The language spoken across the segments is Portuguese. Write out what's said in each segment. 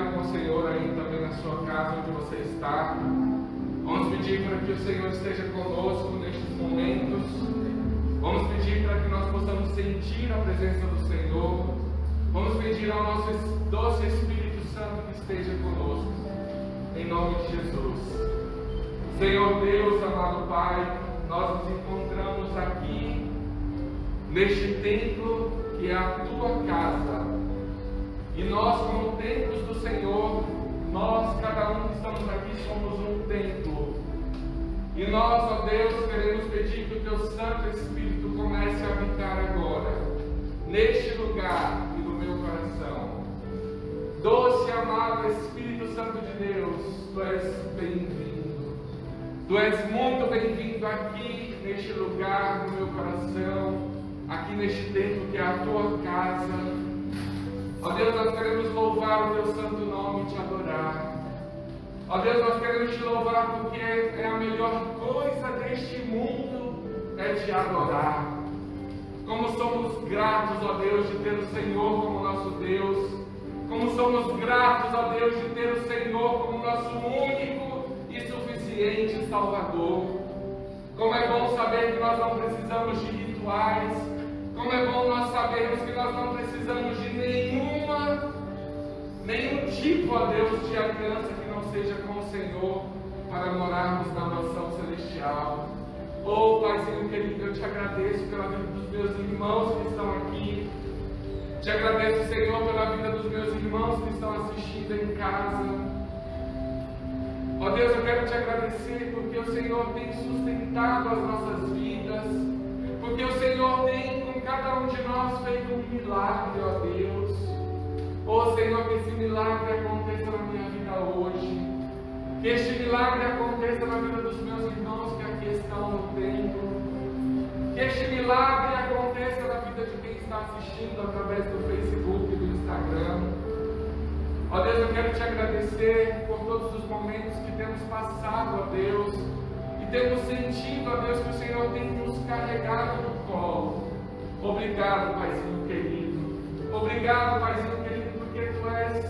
com o Senhor aí também na sua casa onde você está. Vamos pedir para que o Senhor esteja conosco nestes momentos. Vamos pedir para que nós possamos sentir a presença do Senhor. Vamos pedir ao nosso doce Espírito Santo que esteja conosco. Em nome de Jesus. Senhor Deus, amado Pai, nós nos encontramos aqui neste templo que é a tua casa. E nós, como templos do Senhor, nós, cada um que estamos aqui, somos um templo. E nós, ó Deus, queremos pedir que o teu Santo Espírito comece a habitar agora, neste lugar e no meu coração. Doce amado Espírito Santo de Deus, tu és bem-vindo. Tu és muito bem-vindo aqui, neste lugar, no meu coração, aqui neste templo que é a tua casa. Ó Deus, nós queremos louvar o teu santo nome e te adorar. Ó Deus, nós queremos te louvar porque é a melhor coisa deste mundo é te adorar. Como somos gratos, ó Deus, de ter o Senhor como nosso Deus. Como somos gratos, ó Deus, de ter o Senhor como nosso único e suficiente Salvador. Como é bom saber que nós não precisamos de rituais, como é bom nós sabermos que nós não precisamos de nenhuma, nenhum tipo, ó Deus, de aliança que não seja com o Senhor para morarmos na mansão celestial. Oh, Paizinho querido, eu te agradeço pela vida dos meus irmãos que estão aqui. Te agradeço, Senhor, pela vida dos meus irmãos que estão assistindo em casa. Ó oh, Deus, eu quero te agradecer porque o Senhor tem sustentado as nossas vidas, porque o Senhor tem cada um de nós feito um milagre, ó Deus. Ó Senhor, que esse milagre aconteça na minha vida hoje. Que este milagre aconteça na vida dos meus irmãos que aqui estão no templo. Que este milagre aconteça na vida de quem está assistindo através do Facebook e do Instagram. Ó Deus, eu quero te agradecer por todos os momentos que temos passado, ó Deus, temos sentido, ó Deus, que o Senhor tem nos carregado no colo. Obrigado, Paizinho querido. Obrigado, Paizinho querido, porque Tu és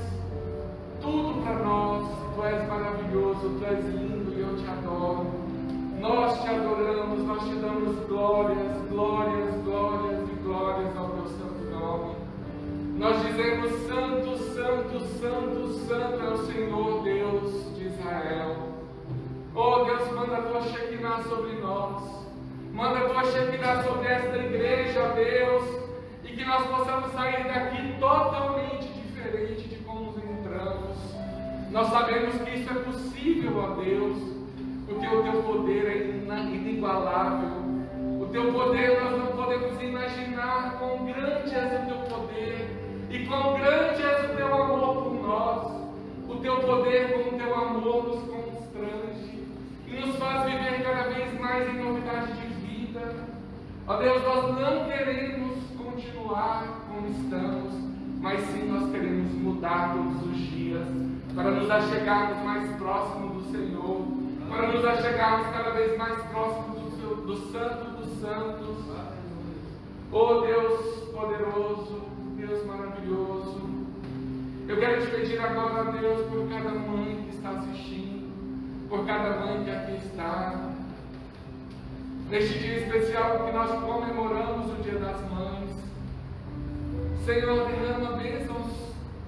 tudo para nós. Tu és maravilhoso, Tu és lindo e eu te adoro. Nós te adoramos, nós te damos glórias, glórias, glórias e glórias ao Teu santo nome. Nós dizemos: Santo, Santo, Santo, Santo é o Senhor Deus de Israel. Oh Deus, manda a tua Shekinah sobre nós. Manda a tua Shekinah sobre esta igreja, Deus, e que nós possamos sair daqui totalmente diferente de como entramos. Nós sabemos que isso é possível, ó Deus, porque o teu poder é inigualável. O teu poder nós não podemos imaginar quão grande é o teu poder e quão grande é o teu amor por nós. O teu poder com o teu amor nos constrange nos faz viver cada vez mais em novidade de vida. Ó Deus, nós não queremos continuar como estamos, mas sim nós queremos mudar todos os dias para nos achegarmos mais próximos do Senhor, para nos achegarmos cada vez mais próximos do, seu, do Santo dos Santos. Oh Deus poderoso, Deus maravilhoso, eu quero te pedir agora, Deus, por cada mãe que está assistindo, por cada mãe que aqui está, neste dia especial que nós comemoramos o Dia das Mães. Senhor, derrama bênçãos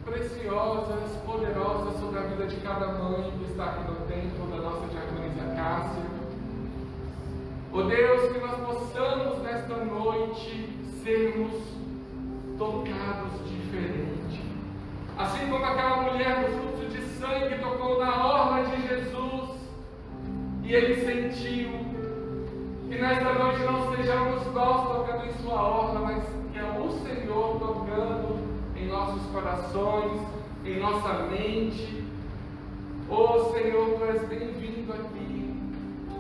preciosas, poderosas sobre a vida de cada mãe que está aqui no templo da nossa diaconisa Cássia. Oh Deus, que nós possamos nesta noite sermos tocados diferente. Assim como aquela mulher do fluxo de sangue tocou na orla de Jesus e ele sentiu que nesta noite não sejamos nós tocando em Sua orla, mas que é o Senhor tocando em nossos corações, em nossa mente. Oh Senhor, Tu és bem-vindo aqui.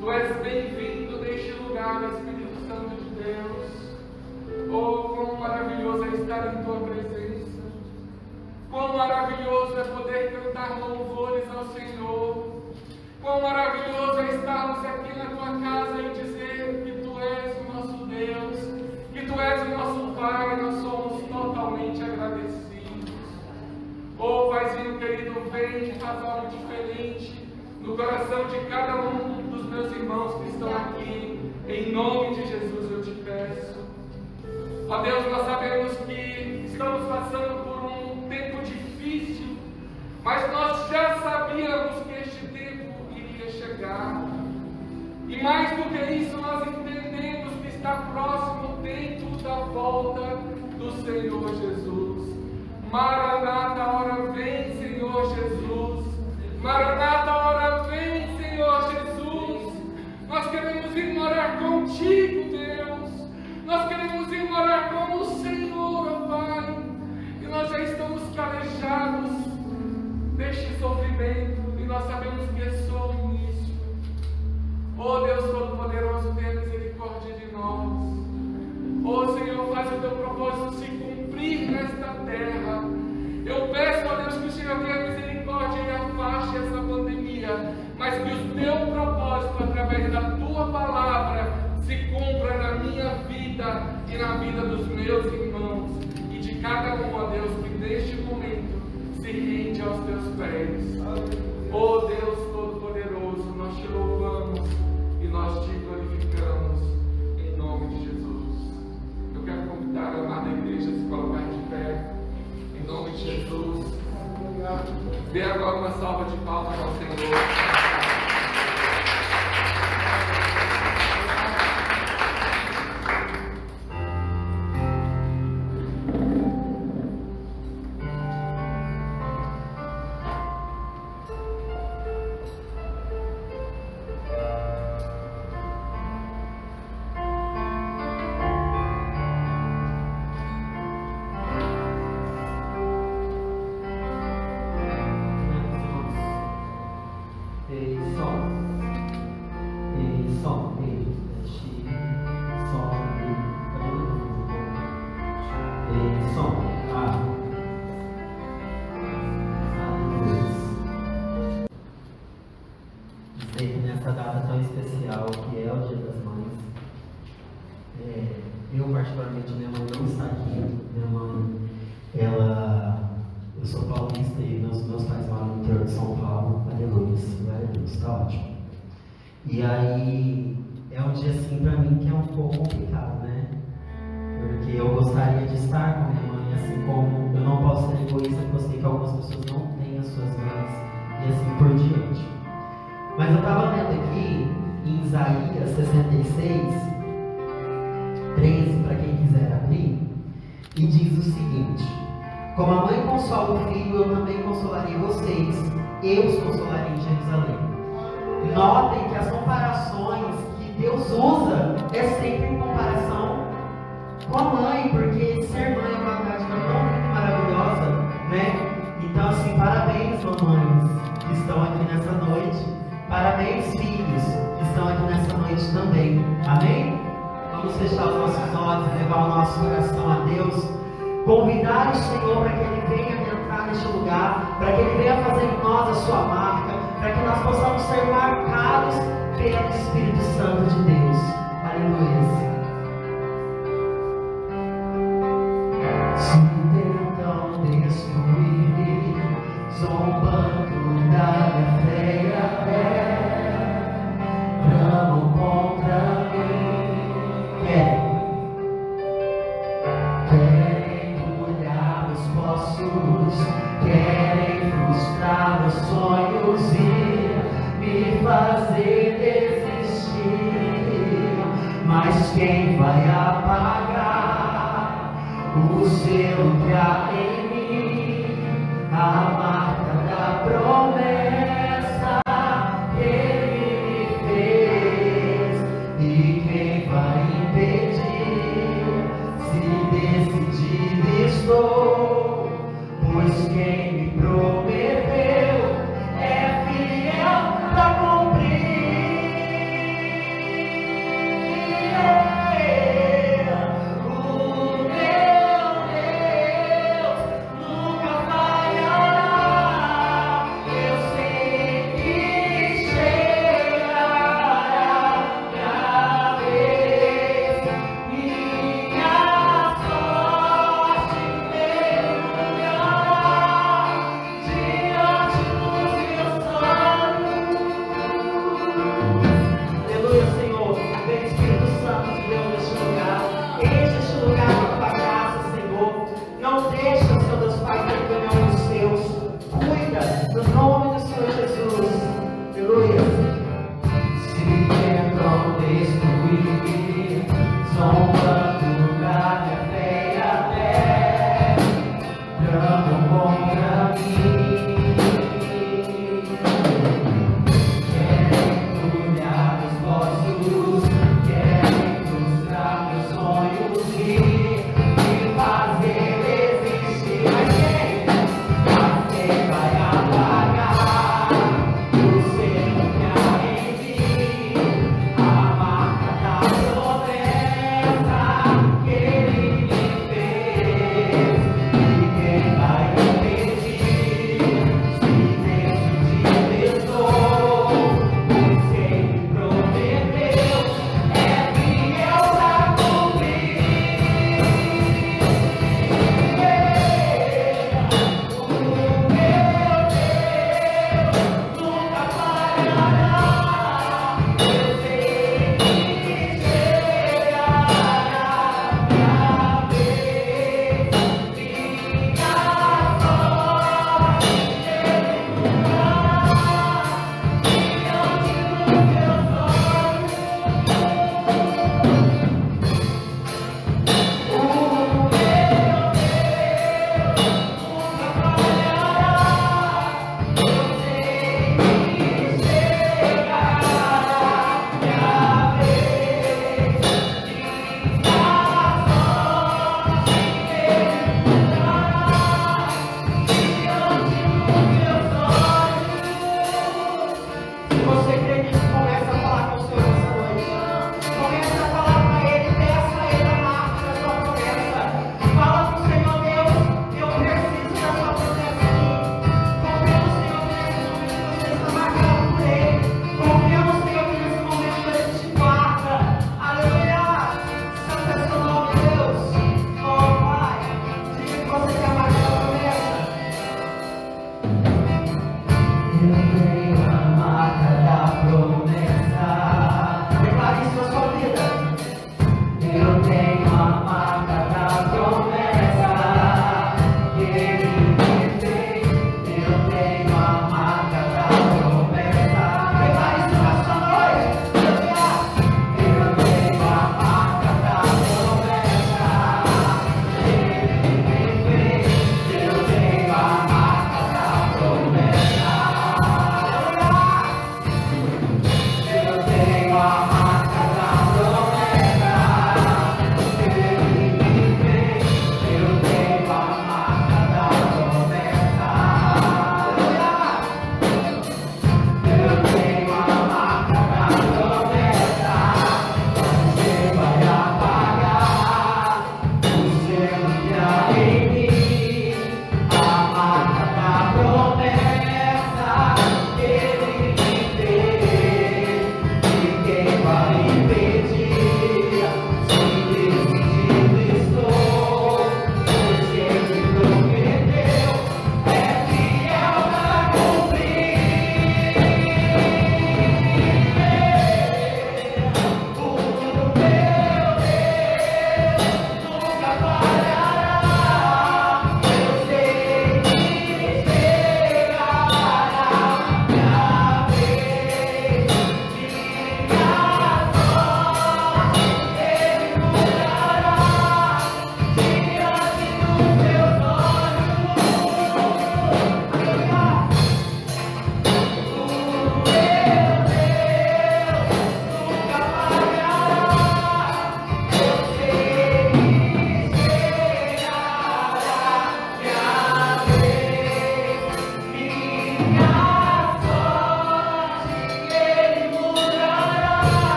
Tu és bem-vindo neste lugar, Espírito Santo de Deus. Oh, quão maravilhoso é estar em Tua presença. Quão maravilhoso é poder cantar louvores ao Senhor. Quão maravilhoso é estarmos aqui na tua casa e dizer que tu és o nosso Deus, que tu és o nosso Pai, nós somos totalmente agradecidos. Oh, Paizinho querido, diferente, faz algo diferente no coração de cada um dos meus irmãos que estão aqui. Em nome de Jesus eu te peço. Ó Deus, nós sabemos que estamos passando por um tempo difícil, mas nós já sabíamos que E mais do que isso, nós entendemos que está próximo o tempo da volta do Senhor Jesus. Maranata, hora vem, Senhor Jesus. Maranata, hora vem, Senhor Jesus. Nós queremos ir morar contigo, Deus. Nós queremos ir morar com o Senhor, Pai. E nós já estamos calejados deste sofrimento. E nós sabemos que é início. Oh Deus Todo-Poderoso, tenha misericórdia de nós. Oh Senhor, faz o teu propósito se cumprir nesta terra. Eu peço, ó Deus, que o Senhor tenha misericórdia e afaste essa pandemia, mas que o teu propósito, através da tua palavra, se cumpra na minha vida e na vida dos meus irmãos e de cada um, ó Deus, que neste momento se rende aos teus pés. Oh Deus Todo-Poderoso, nós te louvamos e nós te glorificamos em nome de Jesus. Eu quero convidar a amada igreja a se colocar de pé em nome de Jesus. Dê agora uma salva de palmas ao Senhor. Eu particularmente, minha mãe não está aqui. Minha mãe, ela eu sou paulista e meus, meus pais moram no interior de São Paulo. Aleluia, glória a Deus, tá ótimo. E aí, é um dia assim pra mim que é um pouco complicado, né? Porque eu gostaria de estar com minha mãe, assim como eu não posso ser egoísta, porque eu sei que algumas pessoas não têm as suas mães, e assim por diante. Mas eu tava lendo aqui em Isaías 66, 13, para quem quiser abrir, e diz o seguinte. Como a mãe consola o filho, eu também consolarei vocês. Eu os consolarei em Jerusalém. Notem que as comparações que Deus usa é sempre em comparação com a mãe, porque ser mãe é uma prática tão e maravilhosa, né? Então, assim, parabéns, mamães que estão aqui nessa noite. Parabéns, filhos que estão aqui nessa noite também. Amém? Vamos fechar os nossos olhos, levar o nosso coração a Deus convidar o Senhor para que Ele venha entrar neste lugar, para que Ele venha fazer em nós a sua marca, para que nós possamos ser marcados pelo Espírito Santo de Deus. Aleluia. Se destruir-me, zombando da fé e a fé, vai apagar o selo que há em mim,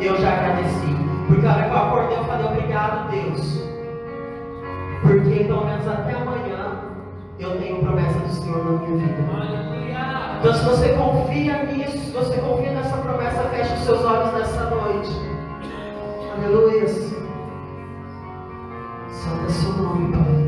Eu já agradeci. Porque a hora que eu acordei, eu falei obrigado, Deus. Porque pelo menos até amanhã eu tenho promessa do Senhor na minha vida. Então, se você confia nisso, se você confia nessa promessa, feche os seus olhos nessa noite. Aleluia. Santo é seu nome, Pai.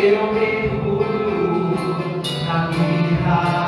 Eu mergulho na minha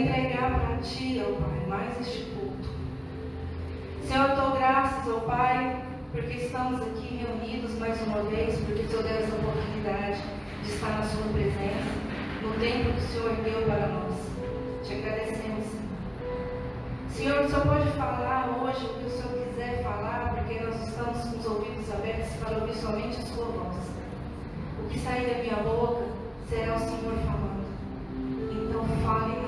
entregar para ti, ó Pai, mais este culto. Senhor, eu dou graças, ó Pai, porque estamos aqui reunidos mais uma vez, porque o Senhor deu essa oportunidade de estar na Sua presença, no tempo que o Senhor deu para nós. Te agradecemos, Senhor. Senhor, o Senhor pode falar hoje o que o Senhor quiser falar, porque nós estamos com os ouvidos abertos para ouvir somente a Sua voz. O que sair da minha boca será o Senhor falando. Então, fale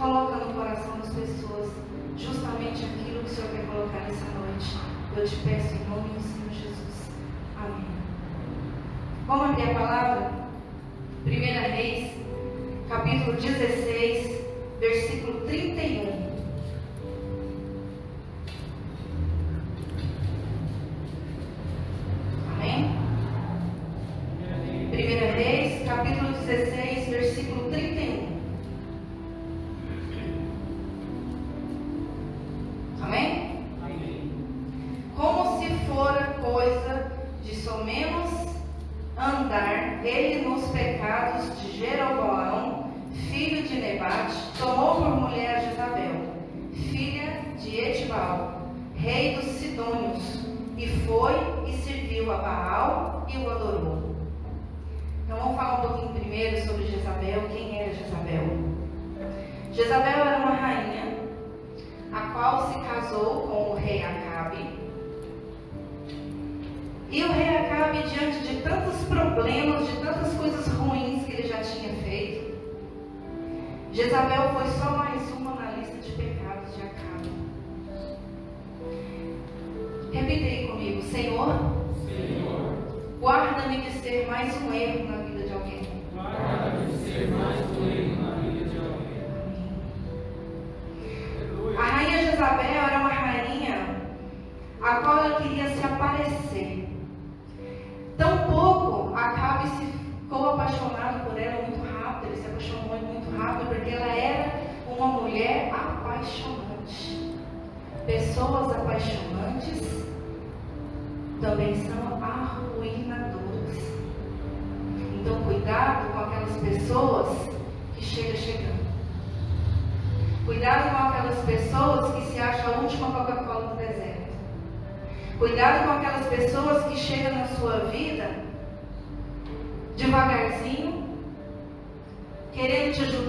Coloca no coração das pessoas justamente aquilo que o Senhor quer colocar nessa noite. Eu te peço em nome do Senhor Jesus. Amém. Vamos abrir a palavra? 1 Reis, capítulo 16, versículo 31.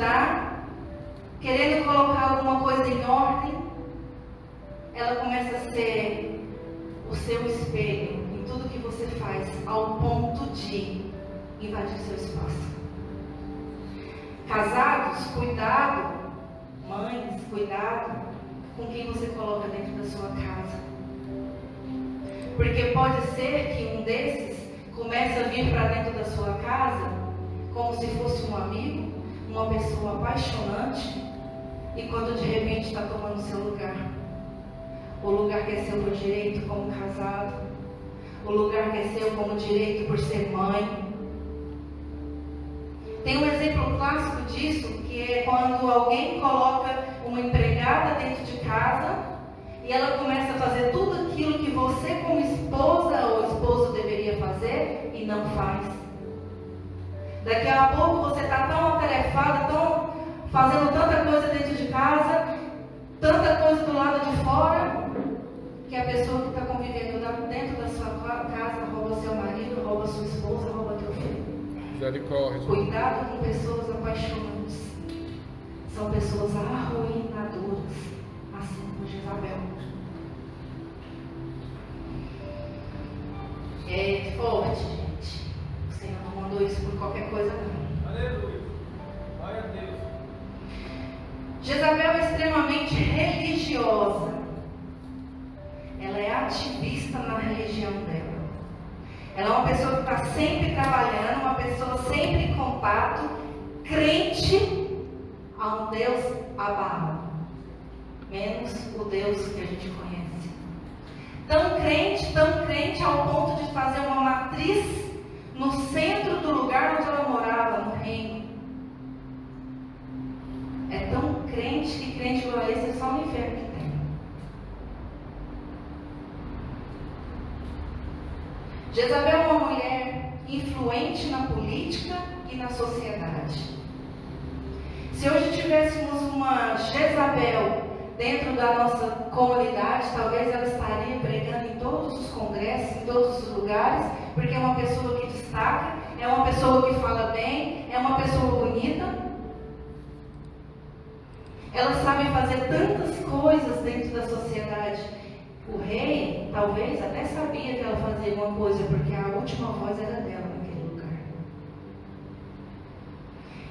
Ajudar, querendo colocar alguma coisa em ordem. Ela começa a ser o seu espelho em tudo que você faz, ao ponto de invadir seu espaço. Casados, cuidado Mães, cuidado com quem você coloca dentro da sua casa. Porque pode ser que um desses comece a vir para dentro da sua casa como se fosse um amigo, uma pessoa apaixonante, e quando de repente está tomando seu lugar. O lugar que é seu por direito como casado, o lugar que é seu como direito por ser mãe, tem um exemplo clássico disso, que é quando alguém coloca uma empregada dentro de casa e ela começa a fazer tudo aquilo que você, como esposa ou esposo, deveria fazer e não faz. Daqui a pouco você está tão atarefada, tão fazendo tanta coisa dentro de casa, tanta coisa do lado de fora, que a pessoa que está convivendo dentro da sua casa rouba seu marido, rouba sua esposa, rouba teu filho. Misericórdia. Cuidado com pessoas apaixonantes. São pessoas arruinadoras, assim como Jezabel. É forte, Mandou isso por qualquer coisa, não. Aleluia. Glória a Deus. Jezabel é extremamente religiosa. Ela é ativista na religião dela. Ela é uma pessoa que está sempre trabalhando, uma pessoa sempre em contato, crente a um Deus abalo, menos o Deus que a gente conhece. Tão crente, tão crente ao ponto de fazer uma matriz no centro do lugar onde ela morava, no reino. É tão crente que crente igual esse é só no inferno que tem. Jezabel é uma mulher influente na política e na sociedade. Se hoje tivéssemos uma Jezabel dentro da nossa comunidade, talvez ela estaria pregando em todos os congressos, em todos os lugares, porque é uma pessoa que destaca, é uma pessoa que fala bem, é uma pessoa bonita. Ela sabe fazer tantas coisas dentro da sociedade o rei, talvez, até sabia que ela fazia alguma coisa, porque a última voz era dela naquele lugar.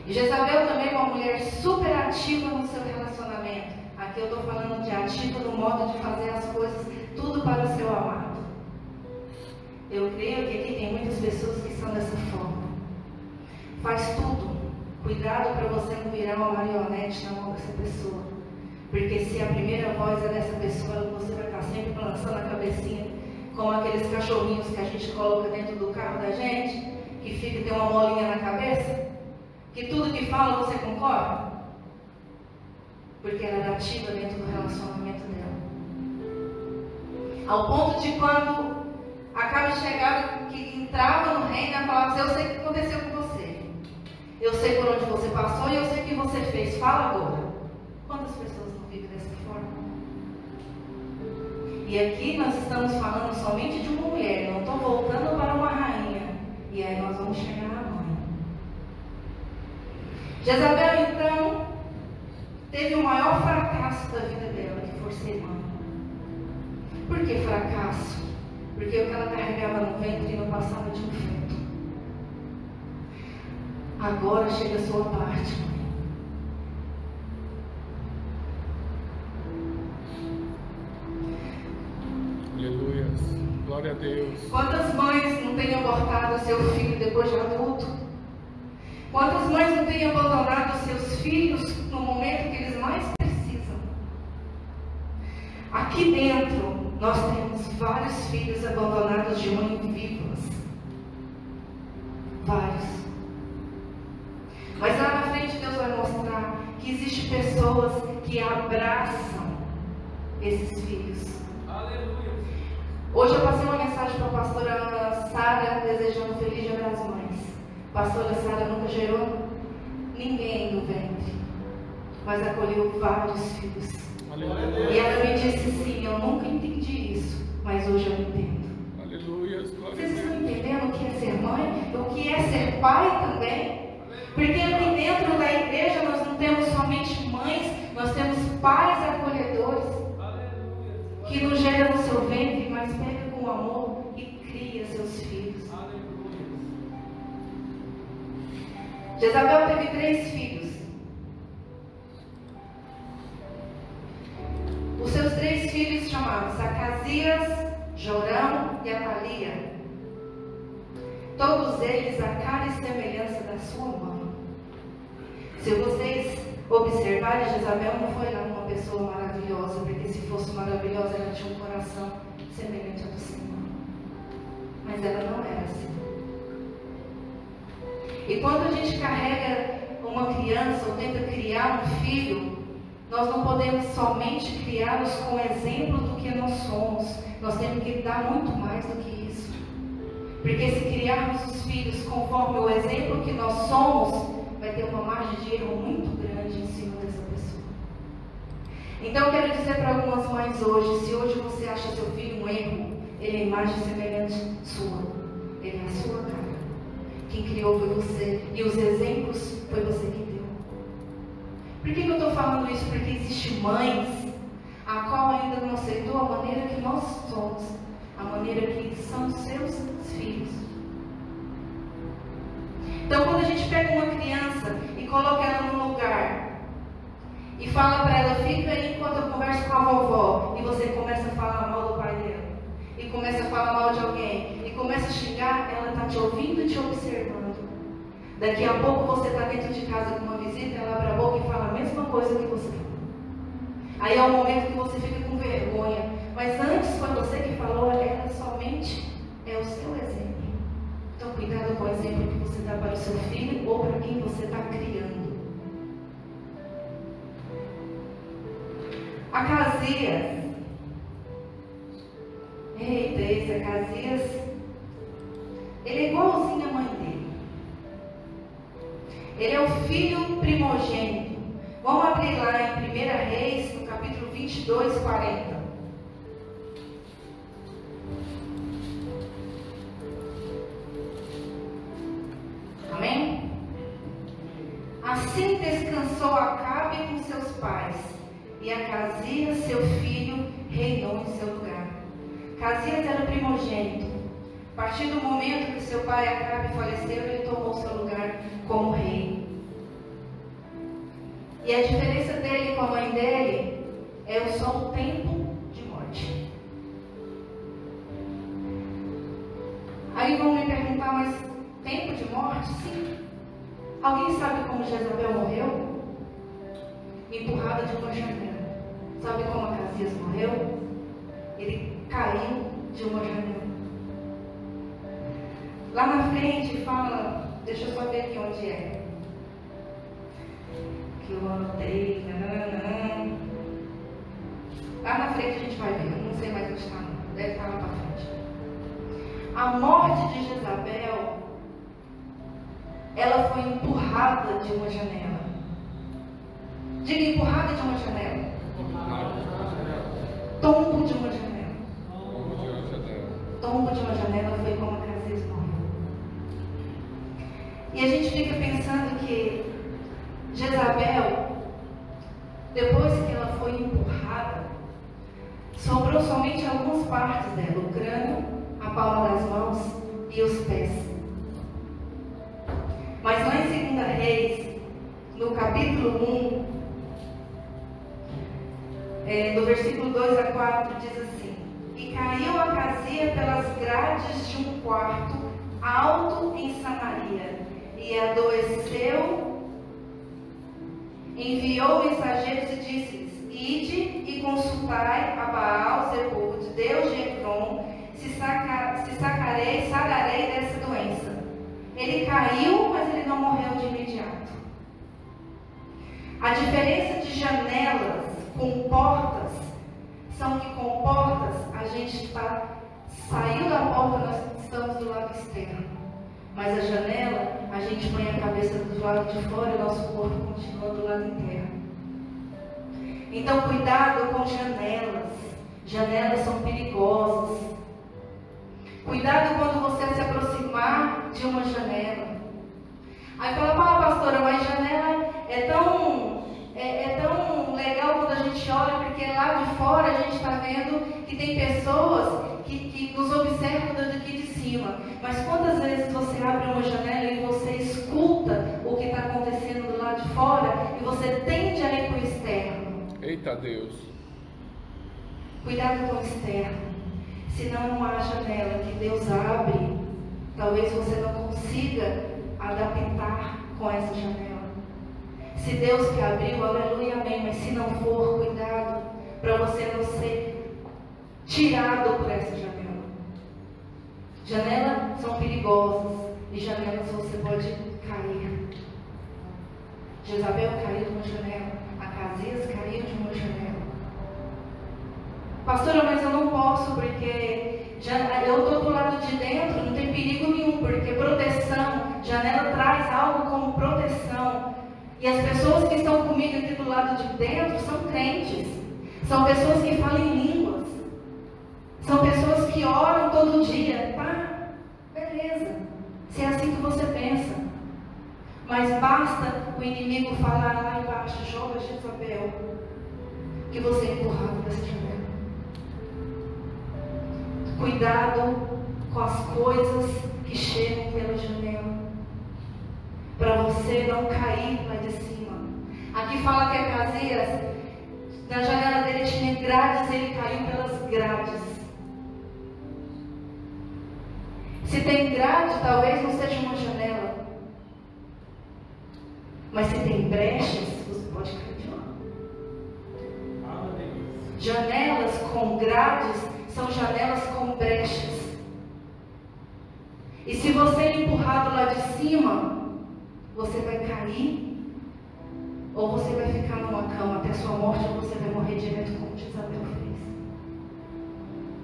E Jezabel também é uma mulher super ativa no seu relacionamento. Aqui eu estou falando de ativa no modo de fazer as coisas tudo para o seu amado. Eu creio que aqui tem muitas pessoas que são dessa forma. Faz tudo. Cuidado para você não virar uma marionete na mão dessa pessoa. Porque se a primeira voz é dessa pessoa, você vai estar sempre balançando a cabecinha, como aqueles cachorrinhos que a gente coloca dentro do carro da gente, que fica tem uma molinha na cabeça, que tudo que fala você concorda. Porque ela era ativa dentro do relacionamento dela. Ao ponto de quando acaba de chegar, que entrava no reino, falava assim, eu sei o que aconteceu com você. Eu sei por onde você passou e eu sei o que você fez. Fala agora. Quantas pessoas E aqui nós estamos falando somente de uma mulher, não estou voltando para uma rainha. E aí nós vamos chegar na mãe. Jezabel, então, teve o maior fracasso da vida dela, que foi ser mãe. Por que fracasso? Porque o que ela carregava no ventre não passava de um feto. Agora chega a sua parte, mãe. Glória a Deus. Quantas mães não têm abortado seu filho depois de adulto? Quantas mães não têm abandonado seus filhos no momento que eles mais precisam? Aqui dentro, nós temos vários filhos abandonados de vivas. Vários. Mas lá na frente Deus vai mostrar que existem pessoas que abraçam esses filhos. Aleluia. Hoje eu passei uma mensagem para a pastora Sara desejando feliz dia das mães. Pastora Sara nunca gerou ninguém no ventre, mas acolheu vários filhos. E ela me disse sim, eu nunca entendi isso, mas hoje eu entendo. Aleluia. Vocês estão entendendo o que é ser mãe? O que é ser pai também? Porque aqui dentro da igreja nós não temos somente mães, nós temos pais acolhedores que nos geram no seu ventre, mas pega com amor e cria seus filhos. Jezabel teve três filhos. Todos eles a cara e semelhança da sua mãe. Se vocês observarem, Jezabel não foi uma pessoa maravilhosa, porque se fosse maravilhosa, ela tinha um coração semelhante ao do Senhor. Mas ela não era assim. E quando a gente carrega uma criança ou tenta criar um filho, nós não podemos somente criá-los com exemplo do que nós somos. Nós temos que dar muito mais do que. Porque se criarmos os filhos conforme o exemplo que nós somos, vai ter uma margem de erro muito grande em cima dessa pessoa. Então eu quero dizer para algumas mães hoje, se hoje você acha seu filho um erro, ele é imagem semelhante sua. Ele é a sua cara. Quem criou foi você. E os exemplos foi você que deu. Por que, que eu estou falando isso? Porque existem mães a qual ainda não aceitou a maneira que nós somos, maneira que são seus filhos. Então, quando a gente pega uma criança e coloca ela num lugar e fala para ela, fica aí enquanto eu converso com a vovó, e você começa a falar mal do pai dela, e começa a falar mal de alguém, e começa a xingar, ela está te ouvindo e te observando. Daqui a pouco você está dentro de casa com uma visita, ela abre a boca e fala a mesma coisa que você. Aí é o momento que você fica com vergonha. Mas antes foi você que falou, ela somente é o seu exemplo. Então, cuidado com o exemplo que você dá para o seu filho ou para quem você está criando. Acasias. Eita, esse Acasias. Ele é igualzinho à mãe dele. Ele é o filho primogênito. Vamos abrir lá em 1 Reis, no capítulo 22, 40. Assim descansou Acabe com seus pais, e Acasias, seu filho, reinou em seu lugar. Casias era primogênito. A partir do momento que seu pai Acabe faleceu, ele tomou seu lugar como rei. E a diferença dele com a mãe dele é só um tempo de morte. Aí vão me perguntar, mas tempo de morte? Sim. Alguém sabe como Jezabel morreu? Empurrada de uma janela. Sabe como Acasias morreu? Ele caiu de uma janela. Lá na frente fala, deixa eu só ver aqui onde é. Que eu anotei. Nananã. Lá na frente a gente vai ver, eu não sei mais onde está, deve estar lá para frente. A morte de Jezabel ela foi empurrada de uma janela. Diga empurrada de uma janela. Tombo de uma janela. Tombo de uma janela foi como a Casias morreu. E a gente fica pensando que Jezabel, depois que ela foi empurrada, sobrou somente algumas partes dela, o crânio, a palma capítulo 1, é, do versículo 2 a 4, diz assim: E caiu a casia pelas grades de um quarto alto em Samaria e adoeceu, enviou mensageiros e disse-lhes: Ide e consultai a Baal Zebud, Deus de Ecrom, se, saca, se sacarei, sararei dessa doença. Ele caiu, mas ele não morreu de imediato. A diferença de janelas com portas são que com portas a gente está saiu da porta, nós estamos do lado externo. Mas a janela, a gente põe a cabeça do lado de fora e o nosso corpo continua do lado interno. Então, cuidado com janelas. Janelas são perigosas. Cuidado quando você se aproximar de uma janela. Aí fala, ah, pastora, mas janela é tão, é, é, tão legal quando a gente olha, porque lá de fora a gente está vendo que tem pessoas que, que nos observam daqui de cima. Mas quantas vezes você abre uma janela e você escuta o que está acontecendo do lado de fora e você tende a ir para o externo? Eita Deus. Cuidado com o externo. Senão não há janela que Deus abre. Talvez você não consiga adaptar com essa janela. Se Deus que abriu, aleluia, amém. Mas se não for, cuidado para você não ser tirado por essa janela. Janelas são perigosas e janelas você pode cair. Jezabel caiu de uma janela, Acasias caiu de uma janela. Pastora, mas eu não posso porque já, eu estou do lado de dentro, não tem perigo nenhum, porque proteção, janela traz algo como proteção. E as pessoas que estão comigo aqui do lado de dentro são crentes, são pessoas que falam em línguas, são pessoas que oram todo dia. Tá, beleza, se é assim que você pensa. Mas basta o inimigo falar lá embaixo, joga Jezabel, que você é empurrado dessa janela. Cuidado com as coisas que chegam pela janela. Para você não cair lá de cima. Aqui fala que Acasias, na janela dele tinha grades, ele caiu pelas grades. Se tem grade, talvez não seja uma janela. Mas se tem brechas, você pode cair de lá. Janelas com grades são janelas com brechas. E se você é empurrado lá de cima, você vai cair, ou você vai ficar numa cama até sua morte, ou você vai morrer direto como Jezabel fez.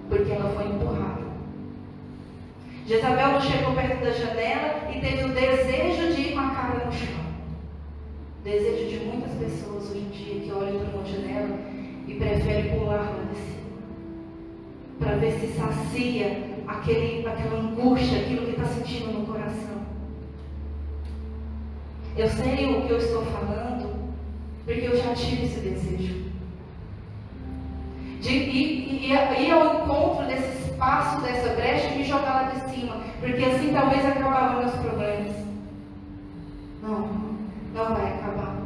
Porque ela foi empurrada. Jezabel não chegou perto da janela e teve o desejo de ir com a cara no chão. Desejo de muitas pessoas hoje em dia que olham para uma janela e preferem pular lá de cima para ver se sacia aquele, aquela angústia, aquilo que está sentindo no coração. Eu sei o que eu estou falando, porque eu já tive esse desejo. De ir, ao encontro desse espaço, dessa brecha e me jogar lá de cima, porque assim talvez acabavam meus problemas. Não, não vai acabar.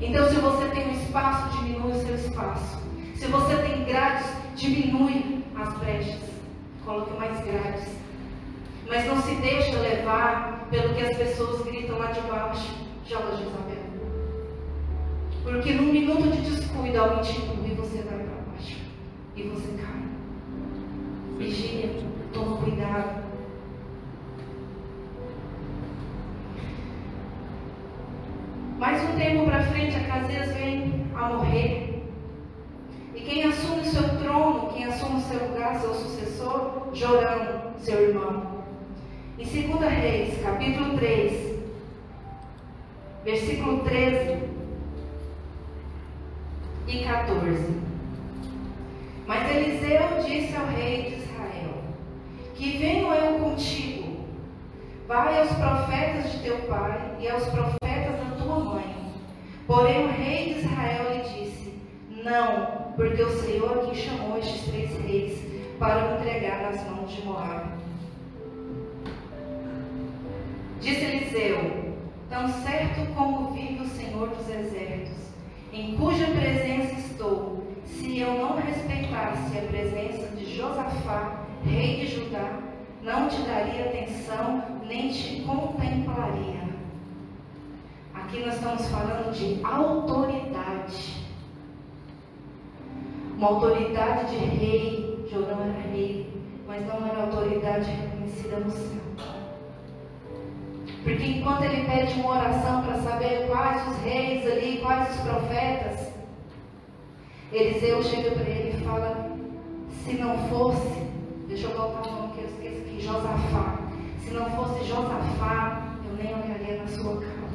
Então, se você tem um espaço, diminui o seu espaço. Se você tem grades, diminui as brechas. Coloque mais grades. Mas não se deixe levar pelo que as pessoas gritam lá de baixo. Joga Jezabel. Porque num minuto de descuido alguém te empurra e você vai para baixo. E você cai. Vigia, toma cuidado. Mais um tempo para frente, a Casias vem a morrer. Quem assume seu trono, quem assume seu lugar, seu sucessor, Jorão, seu irmão. Em 2 Reis, capítulo 3, versículo 13 e 14. Mas Eliseu disse ao rei de Israel: Que venho eu contigo. Vai aos profetas de teu pai e aos profetas da tua mãe. Porém o rei de Israel lhe disse: Não, porque o Senhor aqui chamou estes três reis para me entregar nas mãos de Moab. Disse Eliseu: Tão certo como vive o Senhor dos exércitos, em cuja presença estou, se eu não respeitasse a presença de Josafá, rei de Judá, não te daria atenção, nem te contemplaria. Aqui nós estamos falando de autoridade. Uma autoridade de rei. Jorão era rei, mas não era autoridade reconhecida no céu. Porque enquanto ele pede uma oração para saber quais os reis ali, quais os profetas, Eliseu chega para ele e fala: se não fosse, deixa eu voltar o nome que eu esqueci aqui, Josafá. Se não fosse Josafá, eu nem olharia na sua cara.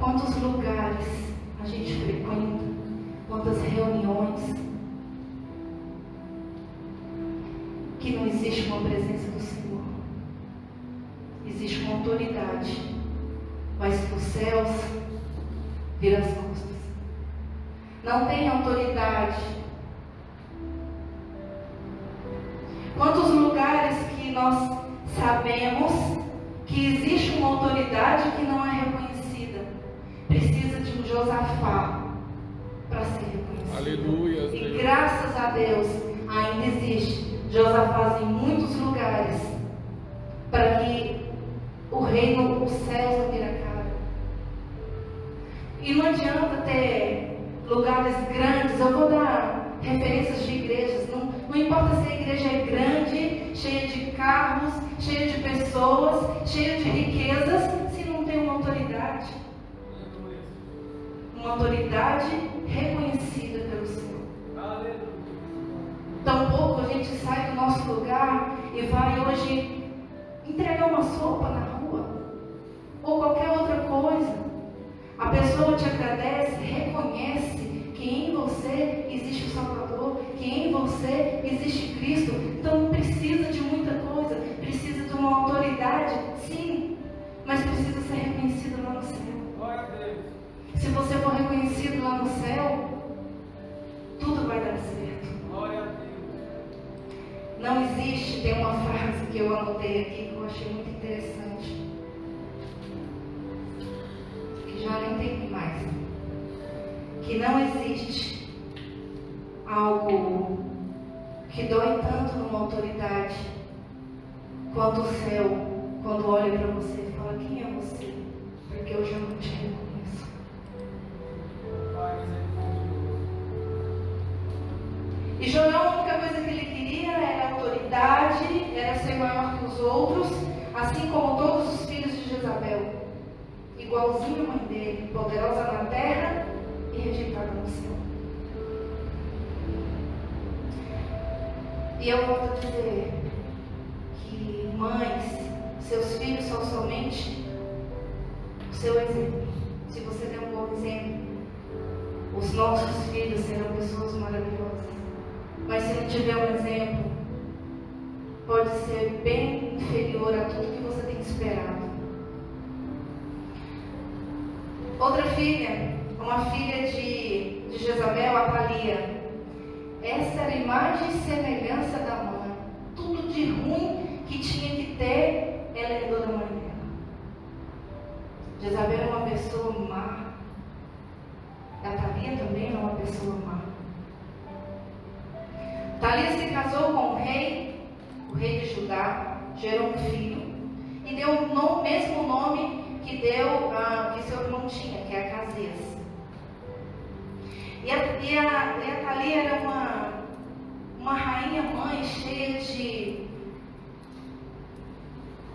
Quantos lugares a gente frequenta, quantas reuniões, que não existe uma presença do Senhor. Existe uma autoridade, mas que os céus viram as costas. Não tem autoridade. Quantos lugares que nós sabemos que existe uma autoridade que não é reconhecida? Precisa de um Josafá para ser reconhecido. Aleluia. E graças a Deus ainda existe Josafá em muitos lugares para que o reino, os céus não vira cara. E não adianta ter lugares grandes, eu vou dar referências de igrejas, não, não importa se a igreja é grande, cheia de carros, cheia de pessoas, cheia de riquezas, se não tem uma autoridade. Uma autoridade reconhecida pelo Senhor. Tampouco a gente sai do nosso lugar e vai hoje entregar uma sopa na rua ou qualquer outra coisa. A pessoa te agradece, reconhece que em você existe o Salvador, que em você existe Cristo. Então não precisa de muita coisa, precisa de uma autoridade, sim, mas precisa ser reconhecido lá no céu. Se você for reconhecido lá no céu, tudo vai dar certo. Não existe, tem uma frase que eu anotei aqui que eu achei muito interessante. Que já nem tem mais. Que não existe algo que dói tanto numa autoridade quanto o céu, quando olha para você e fala: Quem é você? Porque eu já não te reconheço. E João, a única coisa que ele queria era autoridade, era ser maior que os outros, assim como todos os filhos de Jezabel. Igualzinho a mãe dele, poderosa na terra e rejeitada no céu. E eu volto a dizer que mães, seus filhos são somente o seu exemplo. Se você der um bom exemplo, os nossos filhos serão pessoas maravilhosas. Mas se não tiver um exemplo, pode ser bem inferior a tudo que você tem esperado. Outra filha, uma filha de, de Jezabel, a Thalia. Essa era a imagem e semelhança da mãe. Tudo de ruim que tinha que ter, ela herdou da mãe dela. Jezabel era uma pessoa má. A Thalia também era uma pessoa má. Thalia se casou com o rei, o rei de Judá, gerou um filho e deu o mesmo nome que deu uh, que seu irmão tinha, que é Acasias. E a, e a, e a Thalia era uma, uma rainha mãe cheia de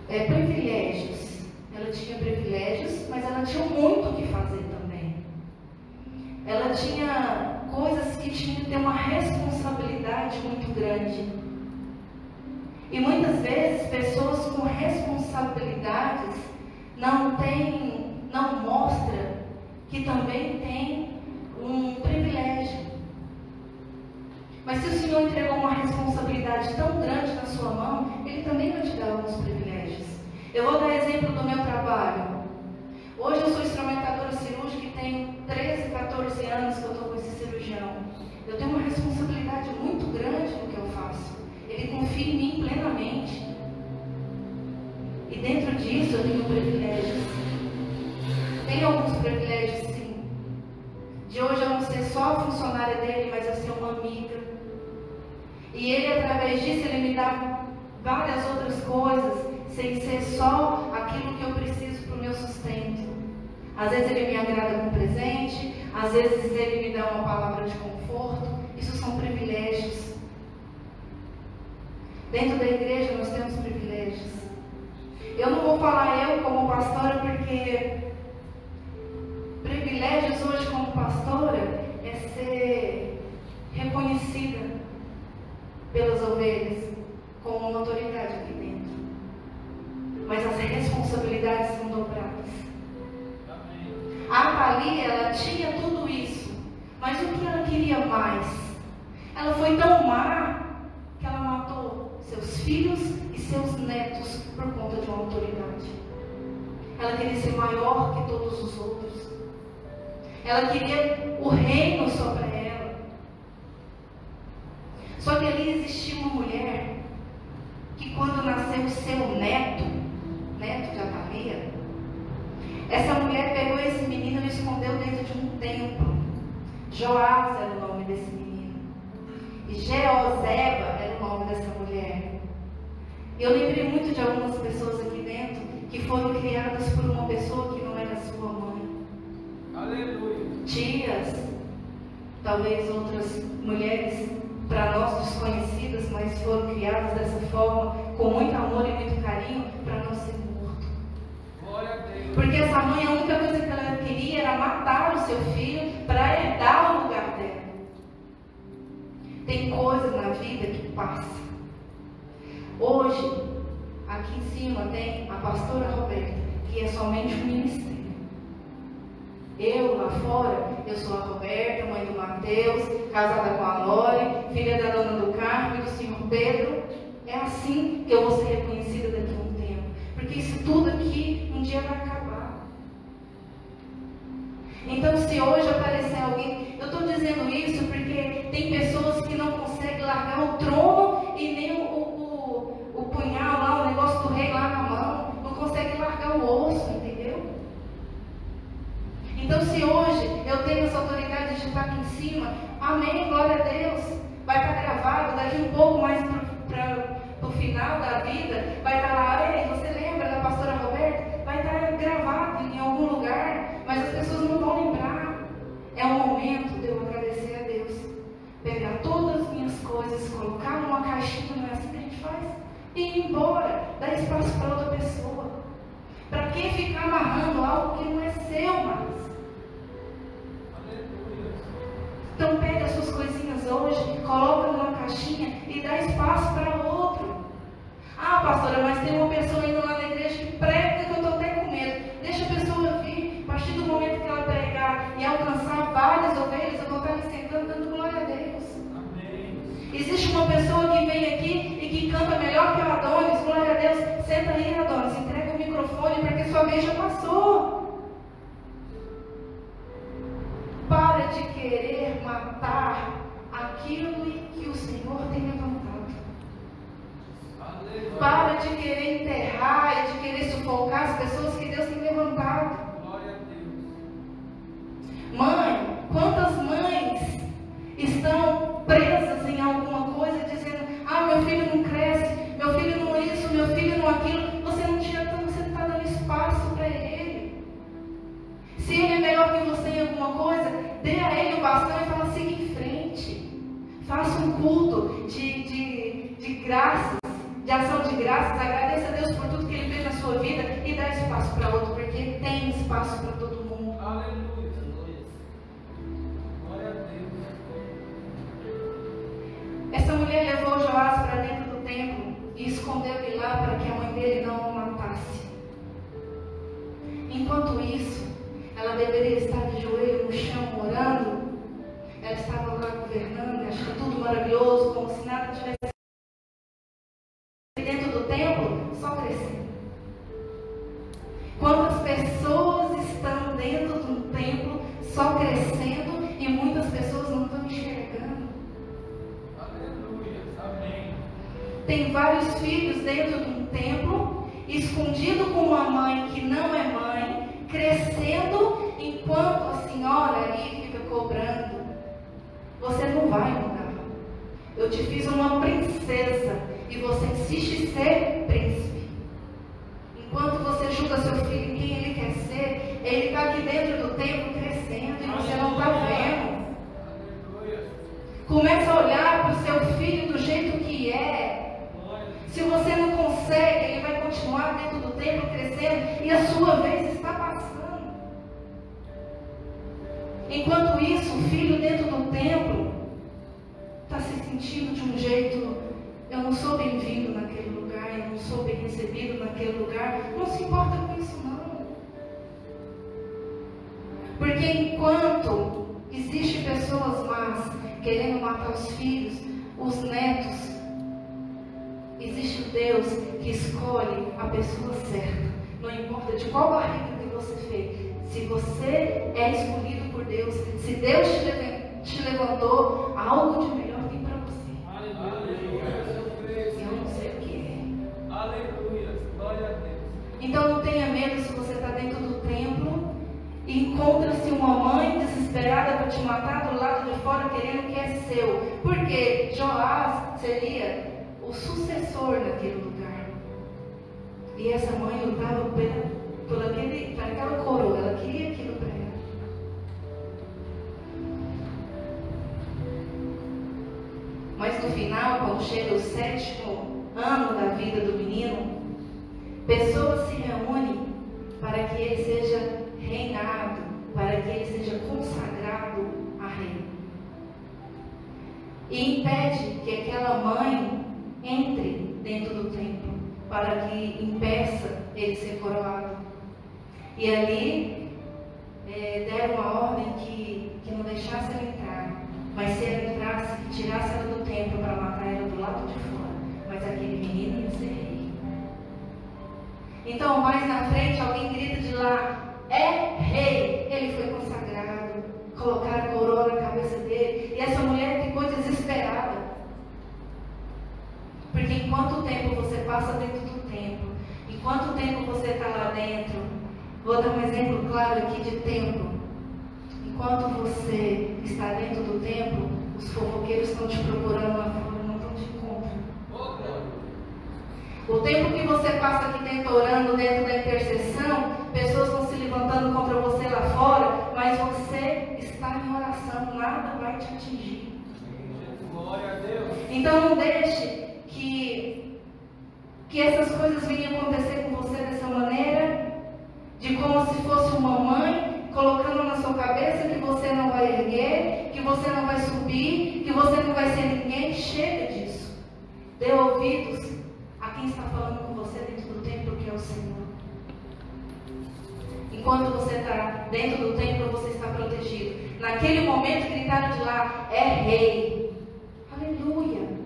é, privilégios. Ela tinha privilégios, mas ela tinha muito o que fazer também. Ela tinha coisas que tinham que ter uma responsabilidade muito grande. E muitas vezes pessoas com responsabilidades não têm, não mostra que também tem um privilégio. Mas se o Senhor entregou uma responsabilidade tão grande na sua mão, Ele também vai te dar alguns privilégios. Eu vou dar exemplo do meu trabalho. Hoje eu sou instrumentadora cirúrgica e tenho 13, 14 anos que eu estou com esse cirurgião. Eu tenho uma responsabilidade muito grande no que eu faço. Ele confia em mim plenamente. E dentro disso eu tenho privilégios. Tenho alguns privilégios, sim. De hoje eu não ser só funcionária dele, mas eu ser uma amiga. E ele, através disso, ele me dá várias outras coisas, sem ser só aquilo que eu preciso para o meu sustento. Às vezes ele me agrada com presente, às vezes ele me dá uma palavra de conforto. Isso são privilégios. Dentro da igreja nós temos privilégios. Eu não vou falar eu como pastora porque privilégios hoje como pastora é ser reconhecida pelas ovelhas como uma autoridade aqui dentro. Mas as responsabilidades são dobradas. A Thalia, ela tinha tudo isso. Mas o que ela queria mais? Ela foi tão má que ela matou seus filhos e seus netos por conta de uma autoridade. Ela queria ser maior que todos os outros. Ela queria o reino para ela. Eu lembrei muito de algumas pessoas aqui dentro que foram criadas por uma pessoa que não era sua mãe. Aleluia. Tias, talvez outras mulheres para nós desconhecidas, mas foram criadas dessa forma, com muito amor e muito carinho, para não ser morto. Glória a Deus. Porque essa mãe, a única coisa que ela queria era matar o seu filho para herdar o lugar dela. Tem coisas na vida que passam. Hoje, aqui em cima tem a pastora Roberta, que é somente um ministério. Eu lá fora, eu sou a Roberta, mãe do Mateus, casada com a Lore, filha da dona do Carmo e do senhor Pedro. É assim que eu vou ser reconhecida daqui a um tempo. Porque isso tudo aqui um dia vai acabar. Então, se hoje aparecer alguém, eu estou dizendo isso porque tem pessoas que não conseguem largar o trono largar o osso, entendeu? Então, se hoje eu tenho essa autoridade de estar aqui em cima, amém, glória a Deus. Vai estar gravado daqui um pouco mais para o final da vida, vai estar lá, ei, você lembra da pastora Roberta? Vai estar gravado em algum lugar, mas as pessoas não vão lembrar. É o momento de eu agradecer a Deus. Pegar todas as minhas coisas, colocar numa caixinha, não é assim que a gente faz? E ir embora, dar espaço para outra pessoa. Para que ficar amarrando algo que não é seu mais? Então pega as suas coisinhas hoje, coloca numa caixinha e dá espaço para outro. Ah, pastora, mas tem uma pessoa indo lá na igreja que prega que eu estou até com medo. Deixa a pessoa vir. A partir do momento que ela pregar e alcançar várias ovelhas, eu vou estar me sentando dando glória a Deus. Amém. Existe uma pessoa que vem aqui e que canta melhor que o Adonis, glória a Deus. Senta aí, Adonis, entrega microfone porque sua vez já passou. Para de querer matar aquilo que o Senhor tem levantado. Aleluia. Para de querer enterrar e de querer sufocar as pessoas que Deus tem levantado. Mãe, quantas mães estão presas em alguma coisa dizendo, ah, meu filho não cresce, meu filho não isso, meu filho não aquilo. Você não tinha tanto, você não está dando espaço para ele. Se ele é melhor que você em alguma coisa, dê a ele o bastão e fala, siga em frente. Faça um culto de, de, de graças, de ação de graças, agradeça a Deus por tudo que ele fez na sua vida e dá espaço para outro, porque tem espaço para todo mundo. Aleluia. Glória a Deus. Essa mulher levou Joás para dentro do templo e escondeu ele lá para que a mãe dele não o matasse. Enquanto isso, ela deveria estar de joelho no chão orando. Ela estava lá governando, achando tudo maravilhoso, como se nada tivesse. E dentro do templo, só crescendo. Quantas pessoas estão dentro de um templo só crescendo e muitas pessoas não estão enxergando? Aleluia. Amém. Tem vários filhos dentro de um templo, escondido com uma mãe que não é mãe, crescendo enquanto a senhora ali fica cobrando. Você não vai mudar. Eu te fiz uma princesa e você insiste em ser príncipe. Enquanto você julga seu filho em quem ele quer ser, ele está aqui dentro do templo crescendo e você não está vendo. Começa a olhar para o seu filho do jeito que é. Se você não consegue, ele vai continuar dentro do templo crescendo e a sua vez está passando. Enquanto isso, o filho dentro do templo está se sentindo de um jeito. Eu não sou bem-vindo naquele lugar, eu não sou bem recebido naquele lugar. Não se importa com isso, não. Porque enquanto existem pessoas más querendo matar os filhos, os netos, existe o Deus que escolhe a pessoa certa. Não importa de qual barriga que você fez. Se você é escolhido por Deus, se Deus te levantou, algo de melhor tem para você. Eu não sei o que é. Aleluia. Glória a Deus. Então não tenha medo se você está dentro do templo e encontra-se uma mãe desesperada para te matar do lado de fora querendo que é seu. Porque Joás seria o sucessor naquele lugar. E essa mãe lutava pela, por, aquele, por aquela coroa, ela queria aquilo para ela. Mas no final, quando chega o sétimo ano da vida do menino, pessoas se reúnem para que ele seja reinado, para que ele seja consagrado a rei. E impede que aquela mãe entre dentro do templo, para que impeça ele ser coroado. E ali é, deram a ordem que, que não deixasse ela entrar, mas se ela entrasse, que tirasse ela do templo para matar ela do lado de fora. Mas aquele menino ia ser rei. Então, mais na frente, alguém grita de lá: é rei. Ele foi consagrado, colocaram a coroa na cabeça dele, e essa mulher ficou desesperada. Porque enquanto tempo você passa dentro do templo, enquanto tempo você está lá dentro, vou dar um exemplo claro aqui de tempo. Enquanto você está dentro do templo, os fofoqueiros estão te procurando lá fora, não estão te encontrando. O tempo que você passa aqui dentro orando, dentro da intercessão, pessoas estão se levantando contra você lá fora, mas você está em oração, nada vai te atingir. Glória a Deus. Então não deixe que, que essas coisas venham acontecer com você dessa maneira, de como se fosse uma mãe colocando na sua cabeça que você não vai erguer, que você não vai subir, que você não vai ser ninguém. Chega disso. Dê ouvidos a quem está falando com você dentro do templo, que é o Senhor. Enquanto você está dentro do templo, você está protegido. Naquele momento gritaram de lá, é rei. Aleluia.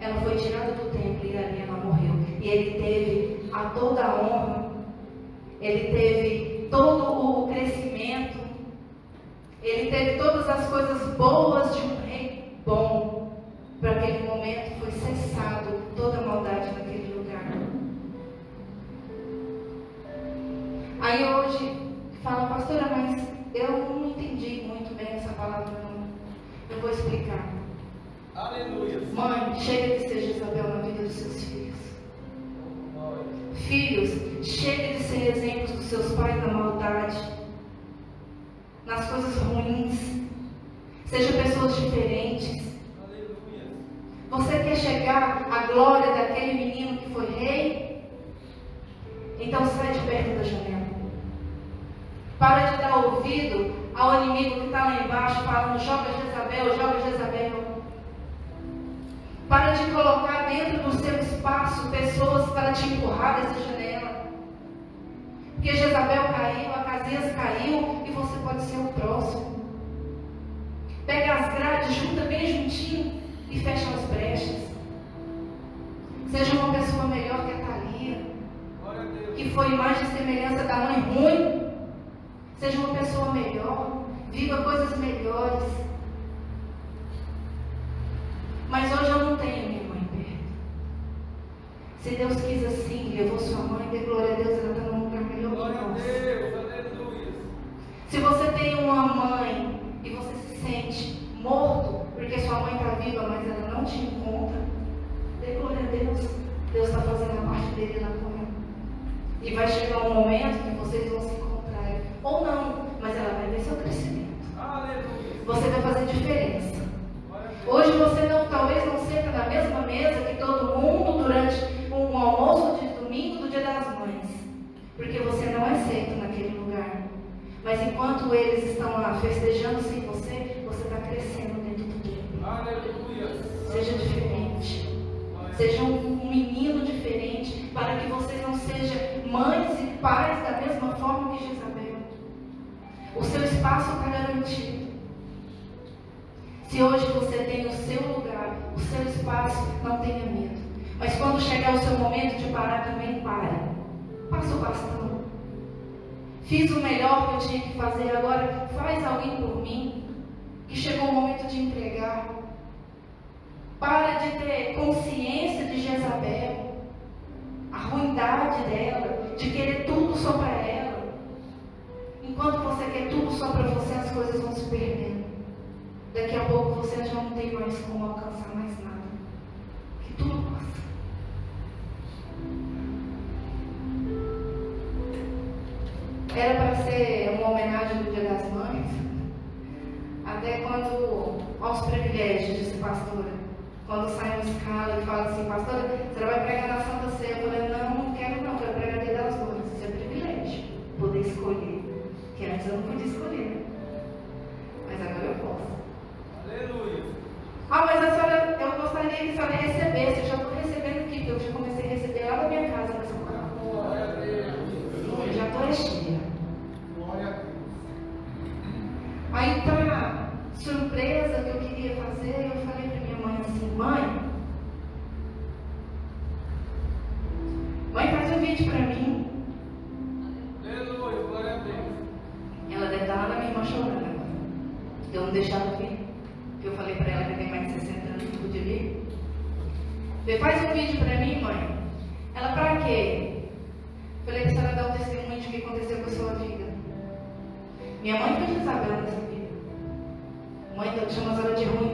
Ela foi tirada do templo e ali ela morreu. E ele teve a toda a honra, ele teve todo o crescimento, ele teve todas as coisas boas de um rei bom. Para aquele momento foi cessado toda a maldade naquele lugar. Aí hoje fala, pastora, mas eu não entendi muito bem essa palavra, não. Eu vou explicar. Aleluia. Mãe, chega de ser Jezabel na vida dos seus filhos. Filhos, chega de ser exemplos dos seus pais na maldade, nas coisas ruins. Sejam pessoas diferentes. Aleluia. Você quer chegar à glória daquele menino que foi rei? Então sai de perto da janela. Para de dar ouvido ao inimigo que está lá embaixo falando: joga Jezabel, joga Jezabel. Para de colocar dentro do seu espaço pessoas para te empurrar dessa janela. Porque Jezabel caiu, Acasias caiu e você pode ser o próximo. Pega as grades, junta bem juntinho e fecha as brechas. Seja uma pessoa melhor que a Thalia, que foi imagem e semelhança da mãe ruim. Seja uma pessoa melhor, viva coisas melhores. Mas hoje eu não tenho minha mãe perto. Se Deus quis assim, levou sua mãe, dê glória a Deus, ela está num lugar melhor Glória que a nós. Deus. Aleluia. Se você tem uma mãe e você se sente morto, porque sua mãe está viva, mas ela não te encontra, dê glória a Deus. Deus está fazendo a parte dele lá com ela. E vai chegar um momento que vocês vão se encontrar. Ou não, mas ela vai ver seu crescimento. Você vai fazer diferença. Hoje você não, talvez não senta na mesma mesa que todo mundo durante um almoço de domingo do Dia das Mães. Porque você não é aceito naquele lugar. Mas enquanto eles estão lá festejando sem você, você está crescendo dentro do. Aleluia. Seja diferente. Seja um, um menino diferente, para que vocês não sejam mães e pais da mesma forma que Jezabel. O seu espaço está garantido. Se hoje você tem o seu lugar, o seu espaço, não tenha medo. Mas quando chegar o seu momento de parar, também pare. Passa o bastão. Fiz o melhor que eu tinha que fazer, agora faz alguém por mim. Que chegou o momento de entregar. Para de ter consciência de Jezabel, a ruindade dela, de querer tudo só para ela. Enquanto você quer tudo só para você, as coisas vão se perdendo. Daqui a pouco você já não tem mais como alcançar mais nada. Que tudo passa. Era para ser uma homenagem do Dia das Mães. Até quando, aos privilégios, disse pastora. Quando sai uma escala e fala assim, pastora, você vai pregar na Santa Ceia. Eu falei, não, não quero não, quero pregar Dia das Mães. Isso é privilégio, poder escolher. Que antes eu não podia escolher. Mas agora eu posso. Aleluia. Ah, mas a senhora, eu gostaria que a senhora recebesse. Eu já estou recebendo aqui, porque eu já comecei a receber lá da minha casa nessa palavra. Glória a Deus. Eu já estou cheia. Glória a Deus. Aí, para surpresa que eu queria fazer, eu falei para minha mãe assim: mãe, mãe, faz um vídeo para mim. Aleluia. Glória a Deus. Ela deve estar lá na minha irmã chorando. Eu não deixava vir. Eu falei para ela que tem mais de 60 anos, não podia vir. Falei, faz um vídeo para mim, mãe. Ela, para quê? Falei, para a senhora dar um testemunho de o que aconteceu com a sua vida. Minha mãe foi de nessa vida. Mãe, não tinha umas horas de ruim,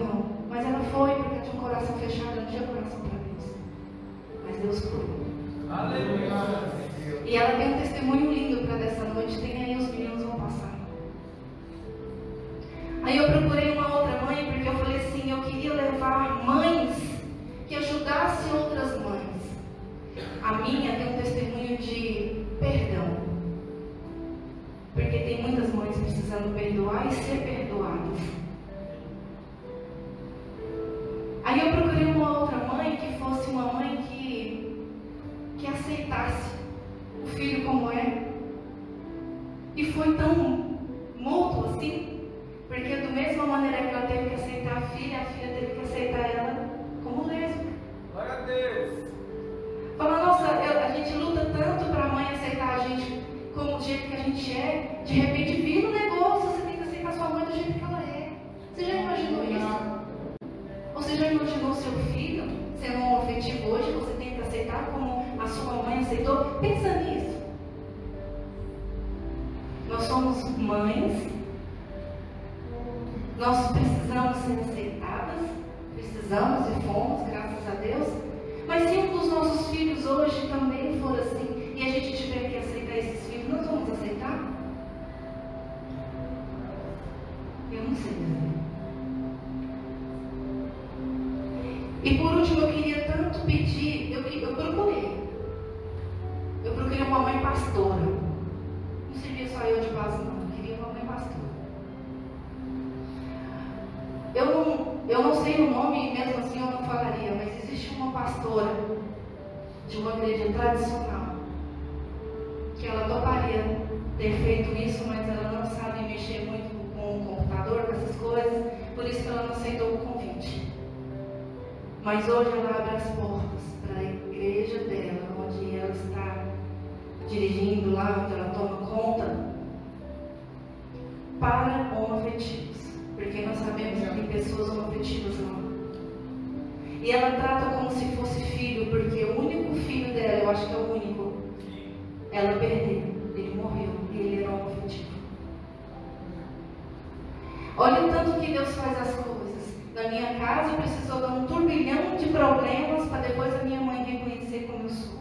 minha precisou dar um turbilhão de problemas para depois a minha mãe reconhecer como eu sou.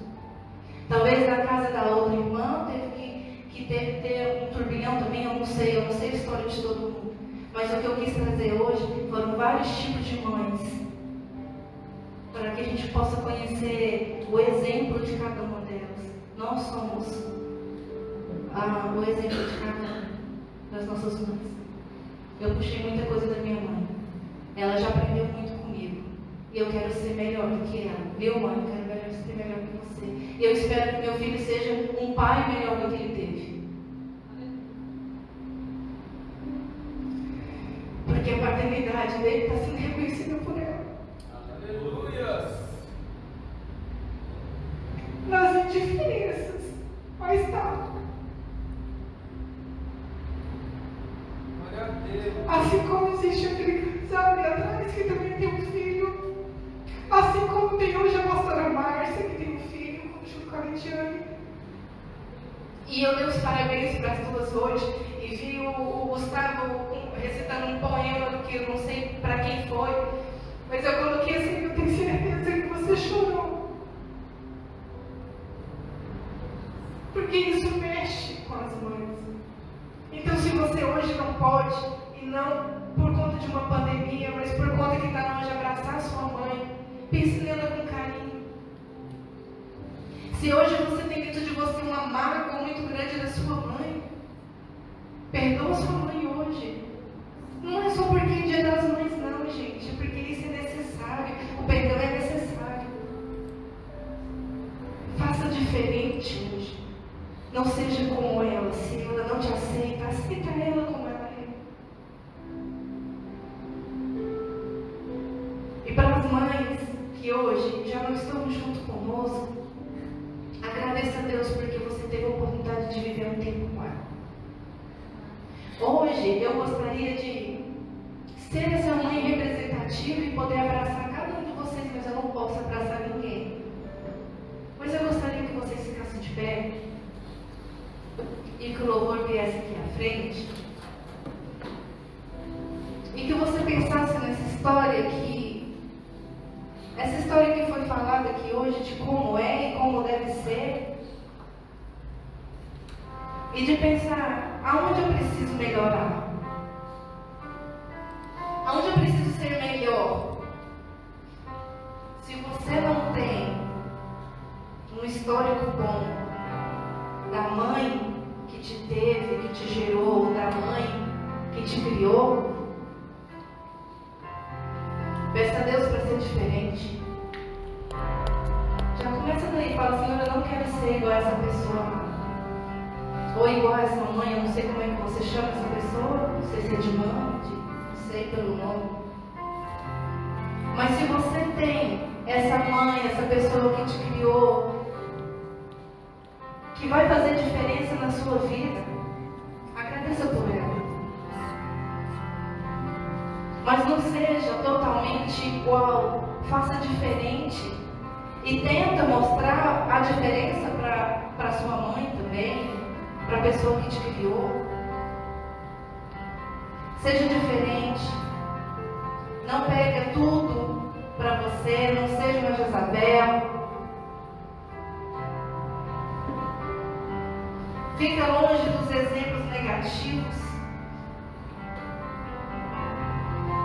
Talvez na casa da outra irmã teve que, que teve ter um turbilhão também, eu não sei, eu não sei a história de todo mundo. Mas o que eu quis trazer hoje foram vários tipos de mães. Para que a gente possa conhecer o exemplo de cada uma delas. Nós somos ah, o exemplo de cada uma das nossas mães. Eu puxei muita coisa da minha mãe. Ela já aprendeu muito comigo. E eu quero ser melhor do que ela. Meu mãe, eu quero ser melhor que você. E eu espero que meu filho seja um pai melhor do que ele teve. Porque a paternidade dele está sendo reconhecida por ela. Aleluia! Nas indiferenças. Mas está. A. Assim como existe aquele casal ali atrás que também tem um filho. Assim como tem hoje a pastora Márcia, que tem um filho, junto com a Lidiane. E eu dei os parabéns para as duas hoje e vi o, o Gustavo recitando um poema que eu não sei para quem foi. Mas eu coloquei assim, eu tenho certeza que você chorou. Porque isso mexe com as mães. Então, se você hoje não pode, e não por conta de uma pandemia, mas por conta que está longe abraçar a sua mãe, pense nela com carinho. Se hoje você tem dentro de você uma mágoa muito grande da sua mãe, perdoa sua mãe hoje. Não é só porque é dia das mães, não, gente. Porque isso é necessário. O perdão é necessário. Faça diferente hoje. Não seja como ela. Se ela não te aceita, aceita ela como ela junto conosco, agradeça a Deus porque você teve a oportunidade de viver um tempo com ela. Hoje eu gostaria de ser essa mãe representativa e poder abraçar cada um de vocês, mas eu não posso abraçar ninguém. Mas eu gostaria que vocês ficassem de pé e que o louvor viesse aqui à frente. E que você pensasse nessa história que. Essa história que foi falada aqui hoje de como é e como deve ser. E de pensar aonde eu preciso melhorar. Aonde eu preciso ser melhor. Se você não tem um histórico bom da mãe que te teve, que te gerou, da mãe que te criou, peça a Deus para ser diferente. Já começa daí, fala, Senhor, eu não quero ser igual a essa pessoa. Ou igual a essa mãe, eu não sei como é que você chama essa pessoa, não sei se é de mãe, de, não sei pelo nome. Mas se você tem essa mãe, essa pessoa que te criou, que vai fazer diferença na sua vida, agradeça por ela. Mas não seja totalmente igual, faça diferente e tenta mostrar a diferença para sua mãe também, para a pessoa que te criou. Seja diferente. Não pega tudo para você, não seja uma Jezabel. Fica longe dos exemplos negativos.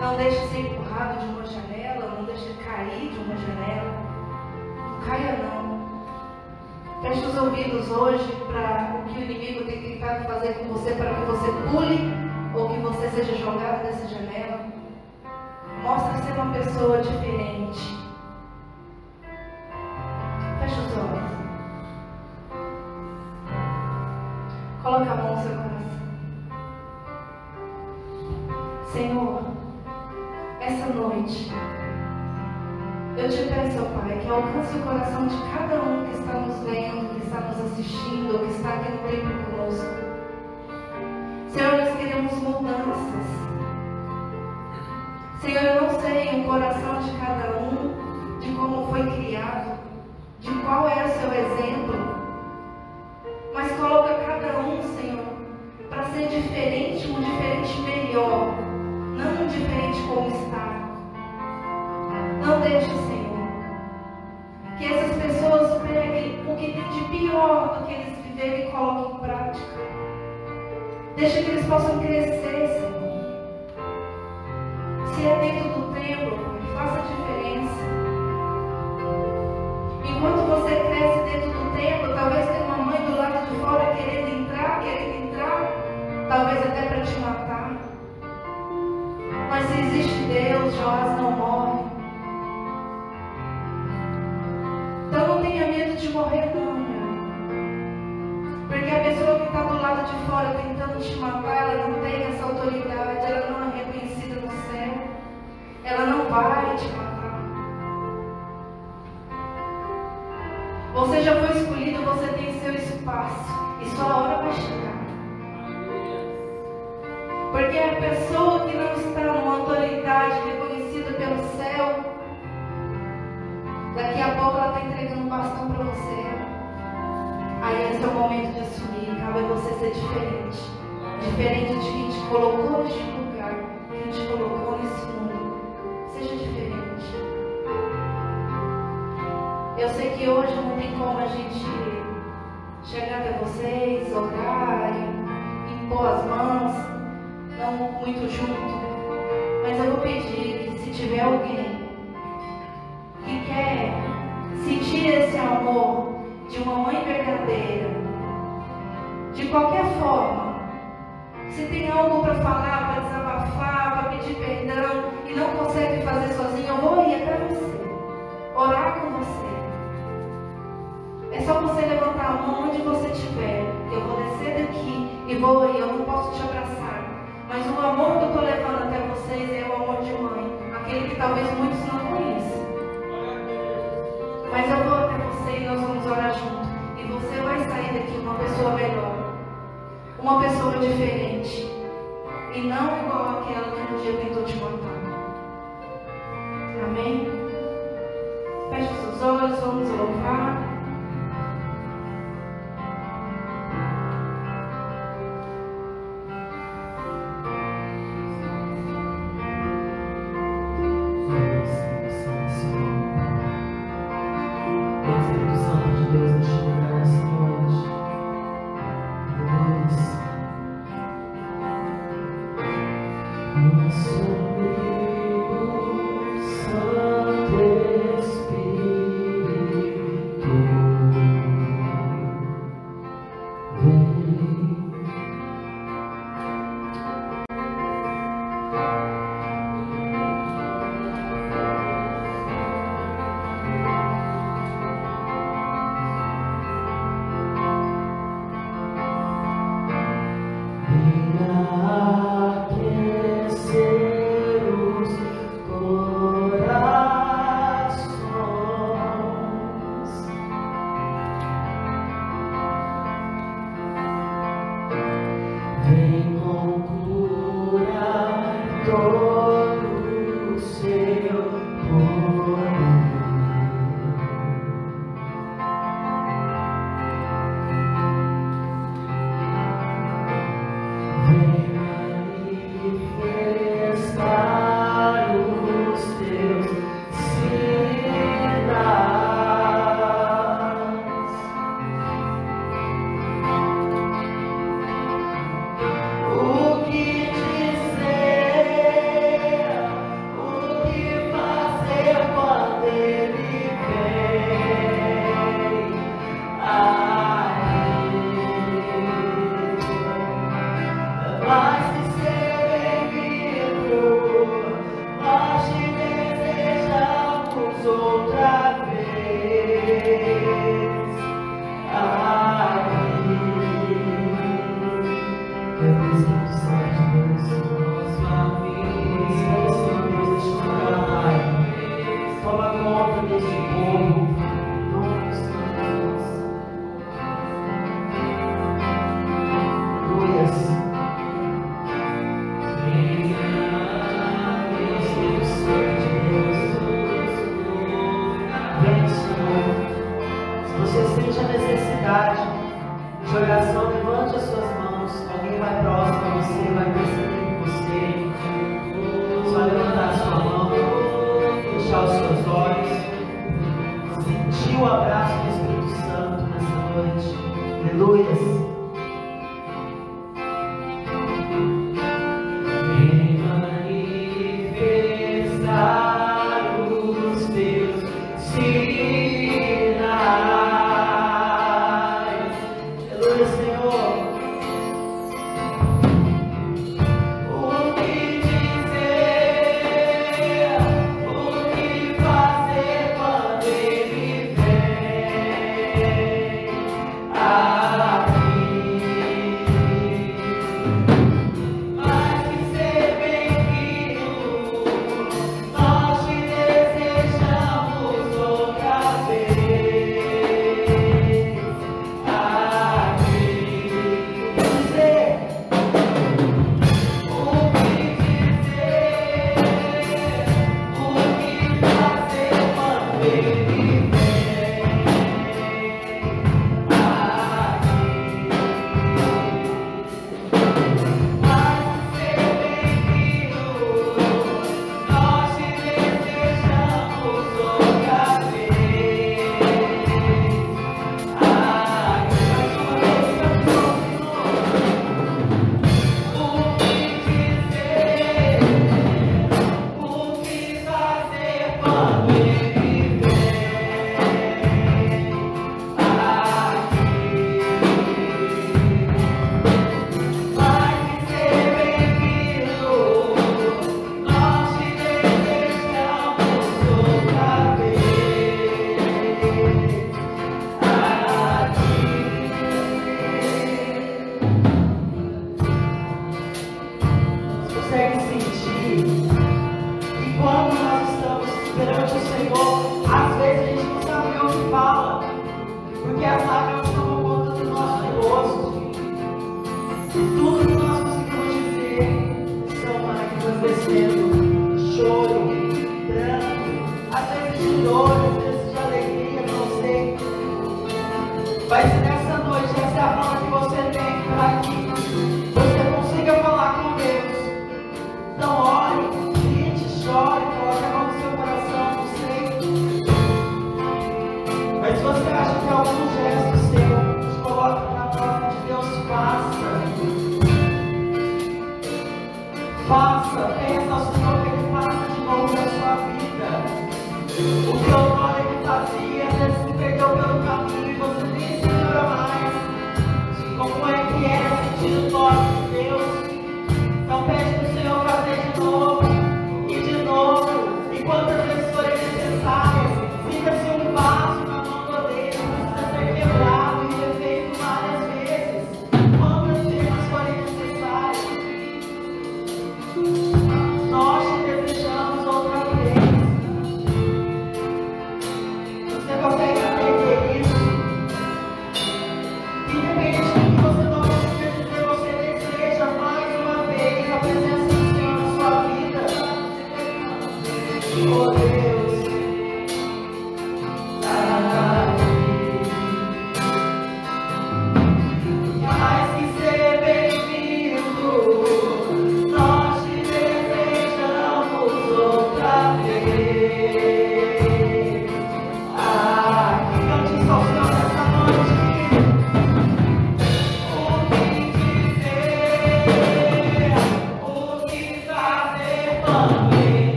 Não deixe ser empurrado de uma janela, não deixe cair de uma janela. Não caia não. Feche os ouvidos hoje para o que o inimigo tem tentado fazer com você, para que você pule ou que você seja jogado dessa janela. Mostre ser uma pessoa diferente. Feche os olhos. Coloque a mão no seu coração. Senhor, essa noite, eu te peço, Pai, que alcance o coração de cada um que está nos vendo, que está nos assistindo, que está aqui no templo conosco. Senhor, nós queremos mudanças. Senhor, eu não sei o coração de cada um, de como foi criado, de qual é o seu exemplo, mas coloca cada um, Senhor, para ser diferente, um diferente melhor, não indiferente como está. Não deixe, Senhor, que essas pessoas peguem o que tem de pior do que eles viveram e coloquem em prática. Deixe que eles possam crescer, Senhor. Se é dentro do templo, faça de Joás não morre. Então não tenha medo de morrer, não, meu. Porque a pessoa que está do lado de fora tentando te matar, ela não tem essa autoridade, ela não é reconhecida no céu. Ela não vai te matar. Você já foi escolhido, você tem seu espaço. E sua hora vai chegar. Porque a pessoa que não está você. Aí esse é o momento de assumir. Cabe a você ser diferente. Diferente de quem te colocou neste lugar, quem te colocou nesse mundo. Seja diferente. Eu sei que hoje não tem como a gente chegar até vocês, orar e impor as mãos não muito junto, mas eu vou pedir que se tiver alguém sentir esse amor de uma mãe verdadeira, de qualquer forma, se tem algo para falar, para desabafar, para pedir perdão e não consegue fazer sozinho, eu vou ir até você, orar com você. É só você levantar a mão onde você estiver. Eu vou descer daqui e vou ir. Eu não posso te abraçar. Mas o amor que eu estou levando até vocês é o amor de mãe, aquele que talvez muitos não conheçam. Mas eu vou até você e nós vamos orar junto. E você vai sair daqui uma pessoa melhor, uma pessoa diferente. E não igual aquela que um dia tentou te matar. Amém? Feche seus olhos, vamos louvar.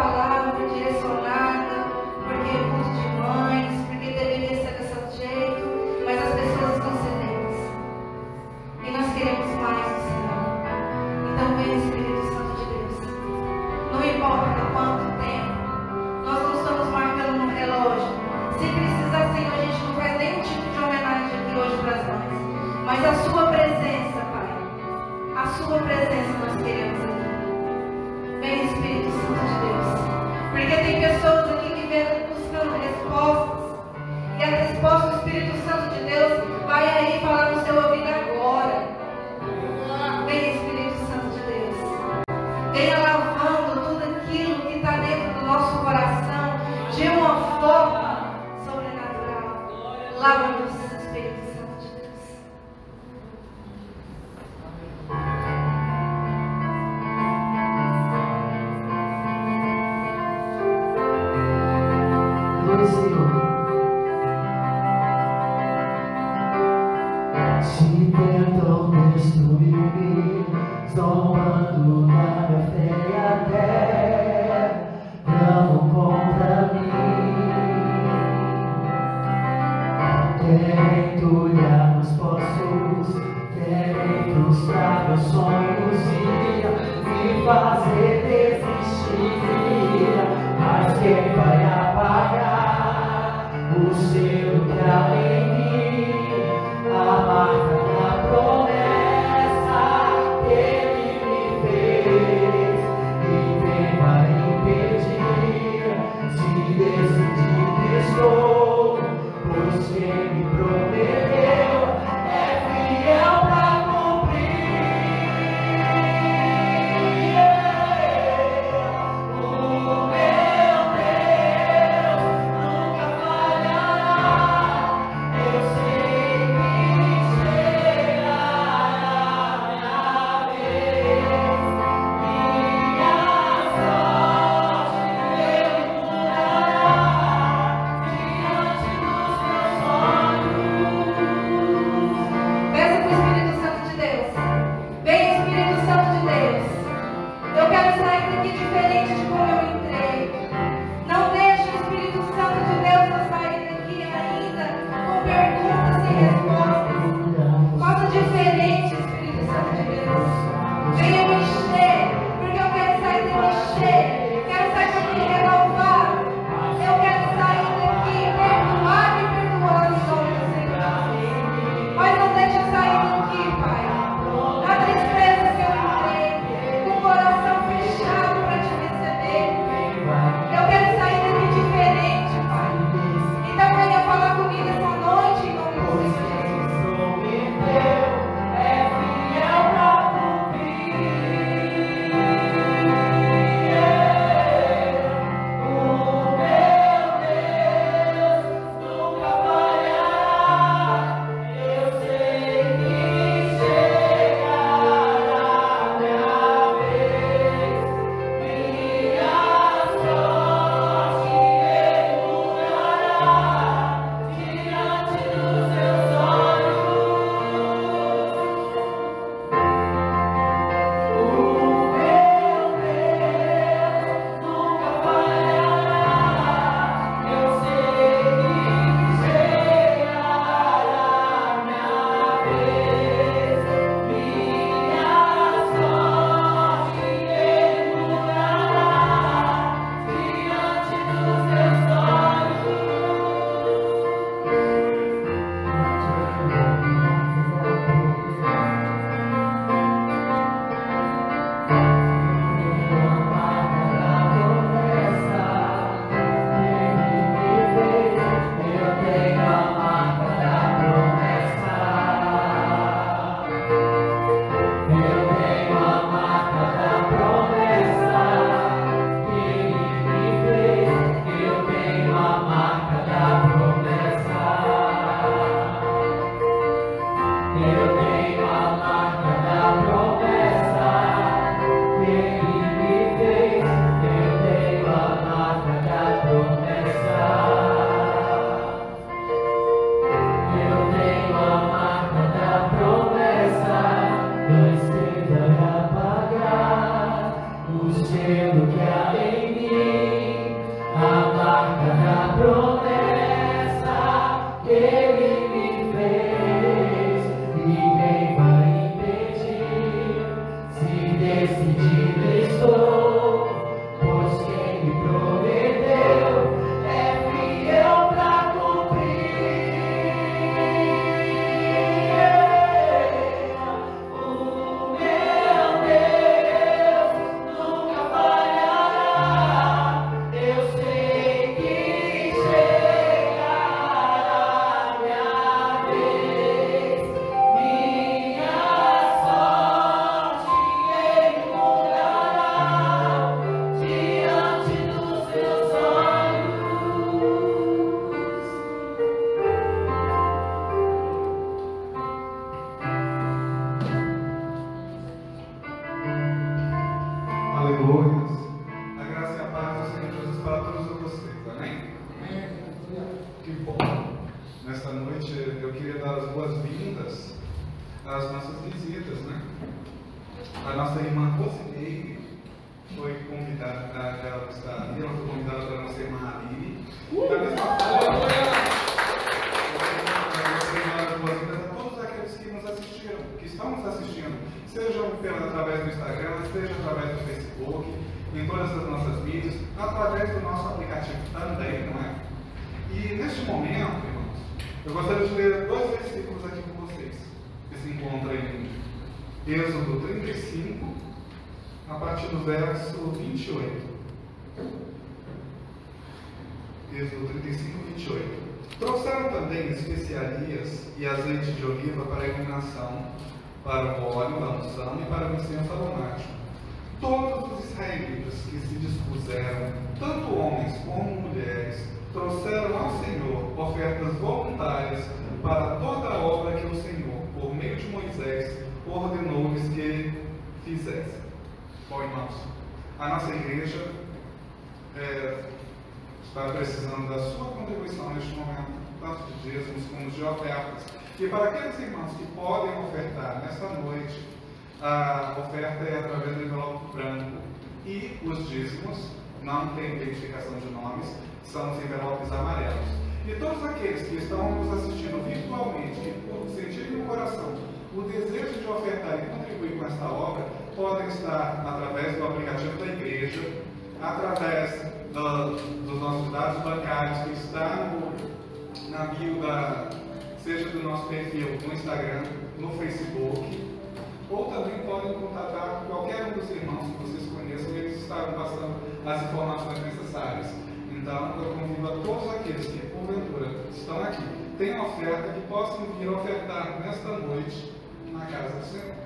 palavra direcionada, porque é curso de mães, porque deveria ser desse jeito, mas as pessoas estão sedentas. E nós queremos mais do Senhor. Então vem Espírito Santo de Deus. Não importa quanto tempo, nós não estamos marcando no relógio. Se precisar, Senhor, a gente não faz nenhum tipo de homenagem aqui hoje para as mães. Mas a sua tem identificação de nomes, são os envelopes amarelos. E todos aqueles que estão nos assistindo virtualmente, sentirem no coração o desejo de ofertar e contribuir com esta obra, podem estar através do aplicativo da igreja, através do, dos nossos dados bancários que está no, na bio da, seja do nosso perfil no Instagram, no Facebook, ou também podem contatar qualquer um dos irmãos que vocês conheçam, eles estarão passando as informações necessárias. Então, eu convido a todos aqueles que, porventura, estão aqui, têm oferta, que possam vir ofertar nesta noite na casa do Senhor.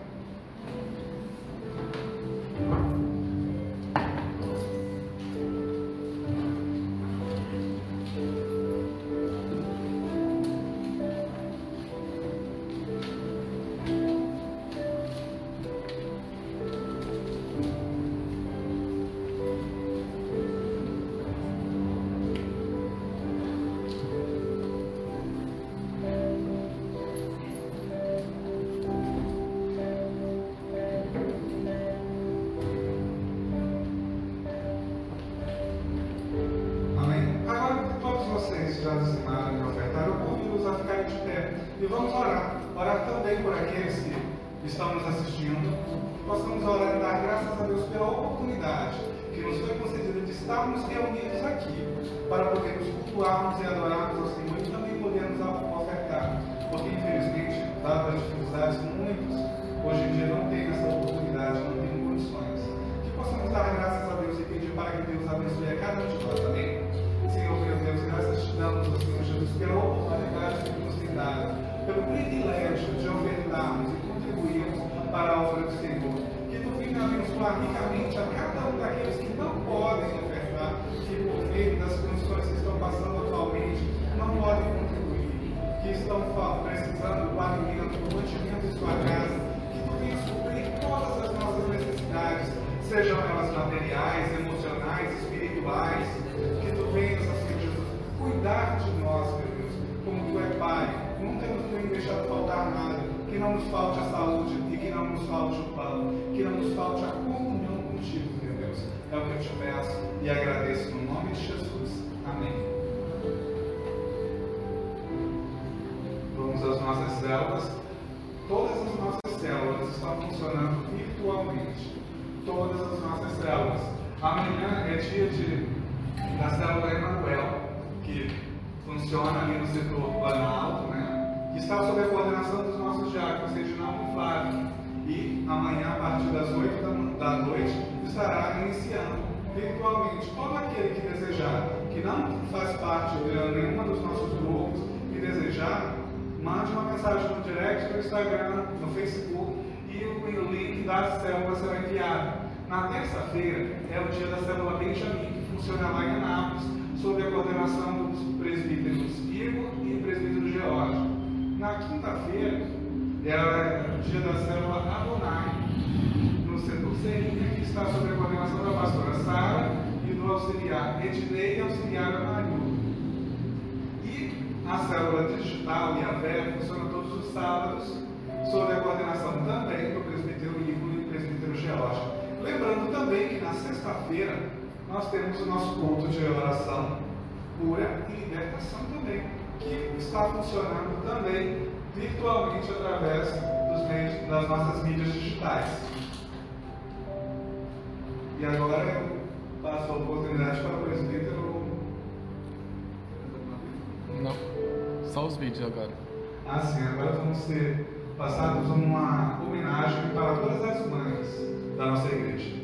nome de Jesus. Amém. Vamos às nossas células. Todas as nossas células estão funcionando virtualmente. Todas as nossas células. Amanhã é dia de, da célula Emanuel, que funciona ali no setor Planalto, né? Que está sob a coordenação dos nossos diáconos, Reginaldo e Flávio. E amanhã, a partir das 8 da noite, estará iniciando virtualmente. Todo aquele que desejar, que não faz parte de nenhuma dos nossos grupos, que desejar, mande uma mensagem no direct, no Instagram, no Facebook e o link da célula será enviado. Na terça-feira é o dia da célula Benjamin, que funciona lá em Anápolis, sob a coordenação dos presbíteros Igor e presbítero Geórgio. Na quinta-feira é o dia da célula Adonai, você setor CI, que está sob a coordenação da pastora Sara e do auxiliar Ednei e auxiliar Amaril. E a célula digital e a VER funciona todos os sábados, sob a coordenação também do presbítero Ivo e presbítero George. Lembrando também que na sexta-feira nós temos o nosso ponto de oração cura e libertação também, que está funcionando também virtualmente através dos meios, das nossas mídias digitais. E agora eu passo a oportunidade para o presbítero. Não, só os vídeos agora. Ah, sim, agora vamos ser passados uma homenagem para todas as mães da nossa igreja.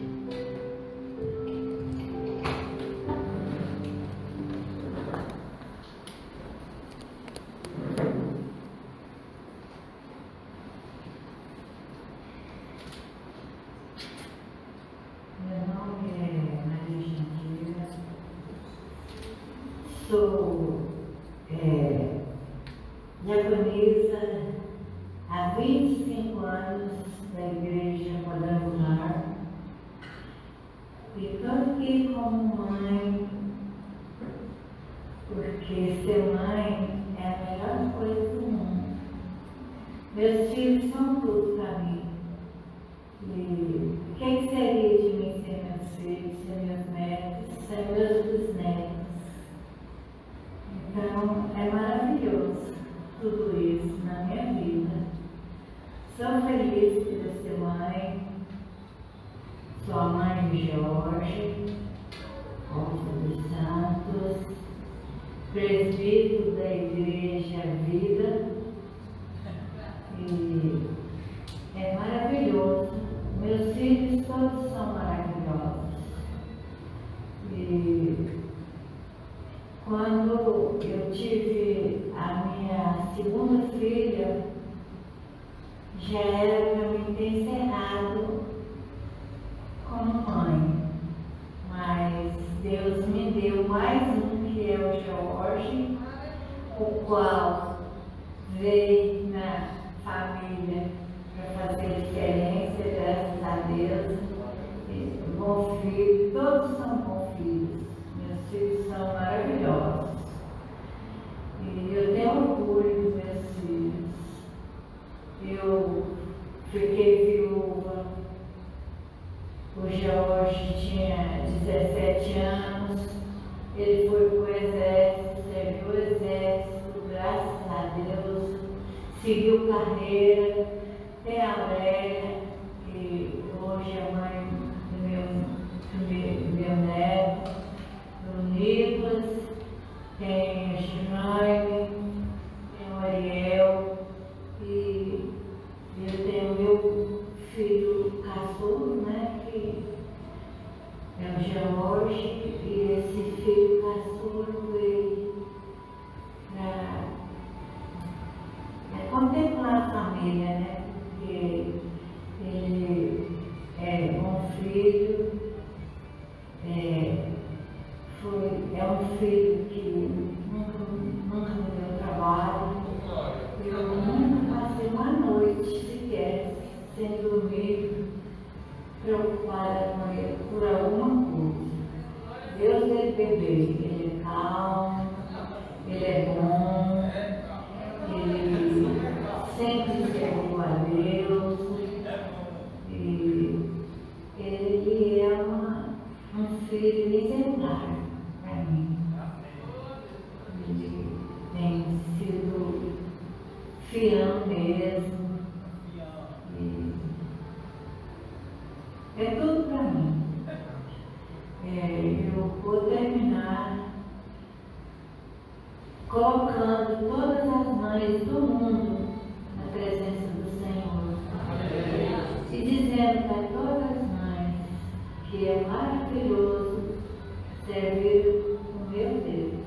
ver o meu Deus.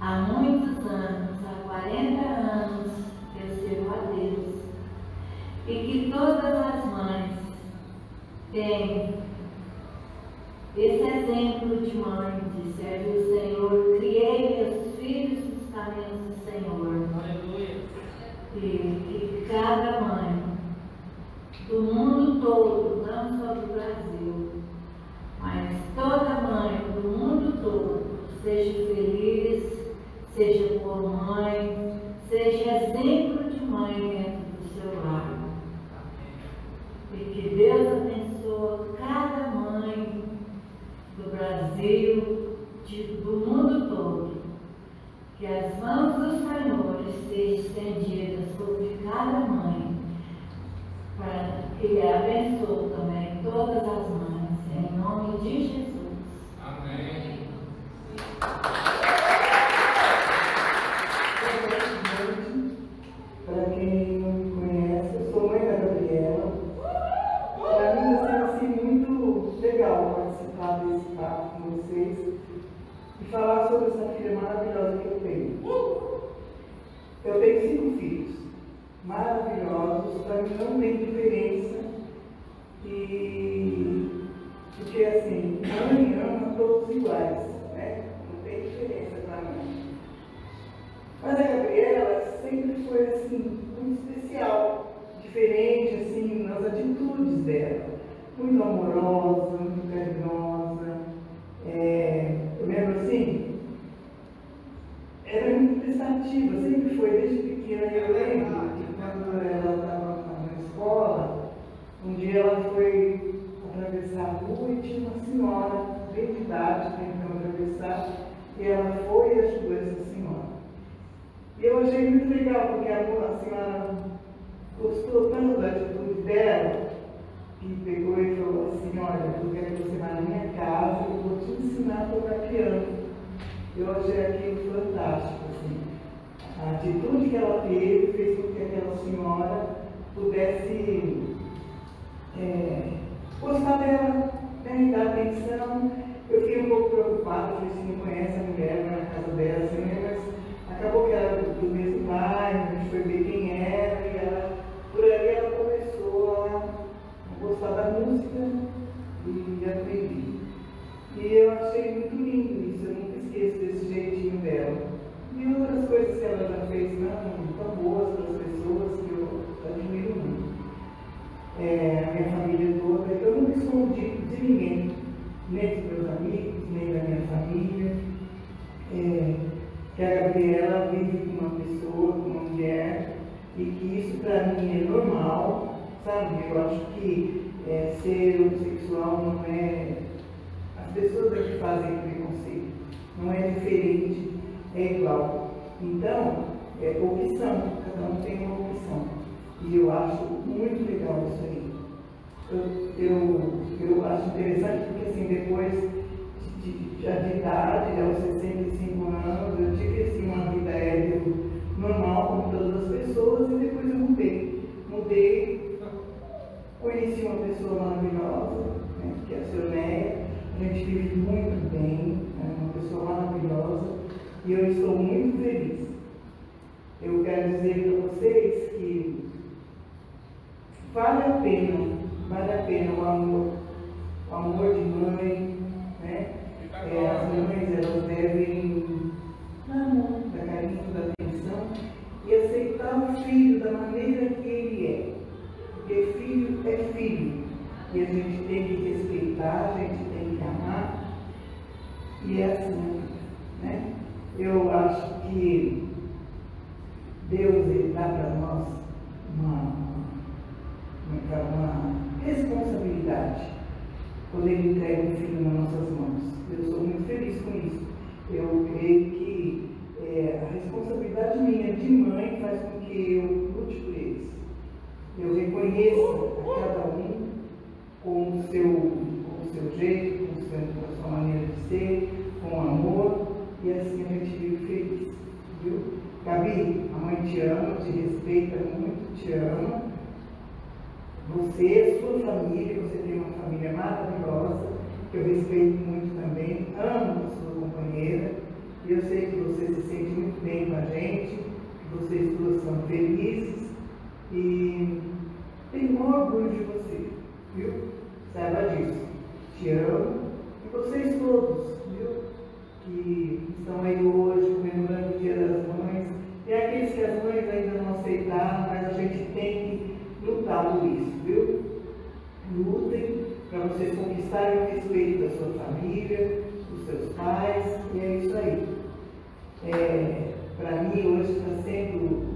Há muitos anos, há 40 anos, eu sirvo a Deus. E que todas as mães têm esse exemplo de mãe de serviço idade, aos 65 anos, eu tive assim, uma vida normal, como todas as pessoas, e depois eu mudei. Mudei, conheci uma pessoa maravilhosa, né, que é a Sioneia, a gente vive muito bem, é uma pessoa maravilhosa, e eu estou muito feliz. Eu quero dizer para vocês que vale a pena, vale a pena o amor, o amor de mãe, né? É, as mães elas devem dar amor, dar carinho, dar atenção e aceitar o filho da maneira que ele é. Porque filho é filho. E a gente tem que respeitar, a gente tem que amar. E é assim, né? Eu acho que Deus ele dá para nós uma, uma, uma responsabilidade quando Ele entrega um filho nas nossas mãos. Eu sou muito feliz com isso. Eu creio que é, a responsabilidade minha de mãe faz com que eu lute por eles. Eu reconheço a cada um com o seu, com o seu jeito, com, o seu, com a sua maneira de ser, com amor, e assim a gente vive feliz. Viu? Gabi, a mãe te ama, te respeita muito, te ama. Você, sua família, você tem uma família maravilhosa, que eu respeito muito também, amo sua companheira, e eu sei que você se sente muito bem com a gente, que vocês duas são felizes, e tenho orgulho de você, viu? Saiba disso. Te amo, e vocês todos, viu? Que estão aí hoje comemorando o Dia das Mães, e aqueles que as mães ainda não aceitaram, mas a gente tem que lutar por isso, viu? Lutem para vocês conquistarem o respeito da sua família, dos seus pais, e é isso aí. É, para mim hoje está sendo.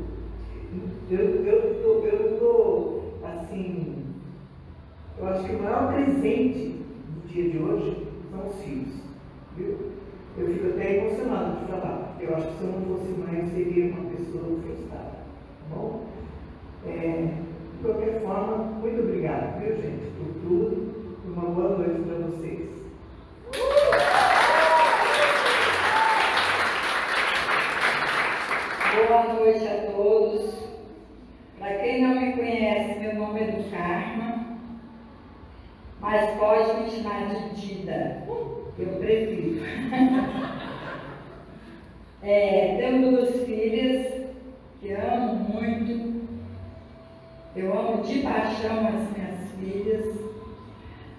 Eu estou, eu estou, assim, eu acho que o maior presente do dia de hoje são os filhos, viu? Eu fico até emocionado de falar, eu acho que se eu não fosse mãe, eu seria uma pessoa frustrada, tá bom? É, de qualquer forma, muito obrigada. viu gente, por tudo. Uma boa noite para vocês. Boa noite a todos. Para quem não me conhece, meu nome é do Karma, mas pode me chamar de Dida, eu prefiro. é, tenho duas filhas que amo muito, eu amo de paixão as minhas filhas,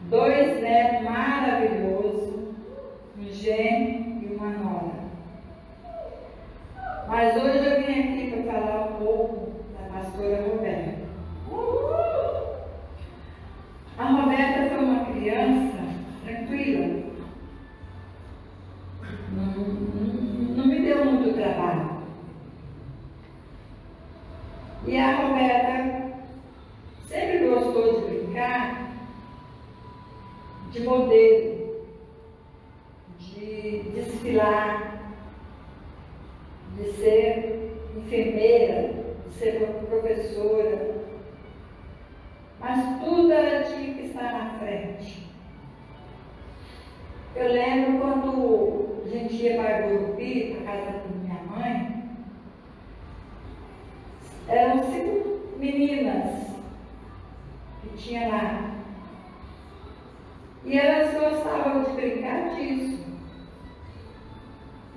dois netos maravilhosos, um gêmeo e uma nora. Mas hoje eu vim aqui para falar um pouco da pastora Roberta. A Roberta foi uma criança tranquila. Não, não, não me deu muito trabalho. E a Roberta sempre gostou de brincar de modelo, de desfilar de ser enfermeira, de ser professora, mas tudo ela tinha que estar na frente. Eu lembro quando a gente ia para Gurupi, para casa da minha mãe, eram cinco meninas que tinha lá. E elas gostavam de brincar disso.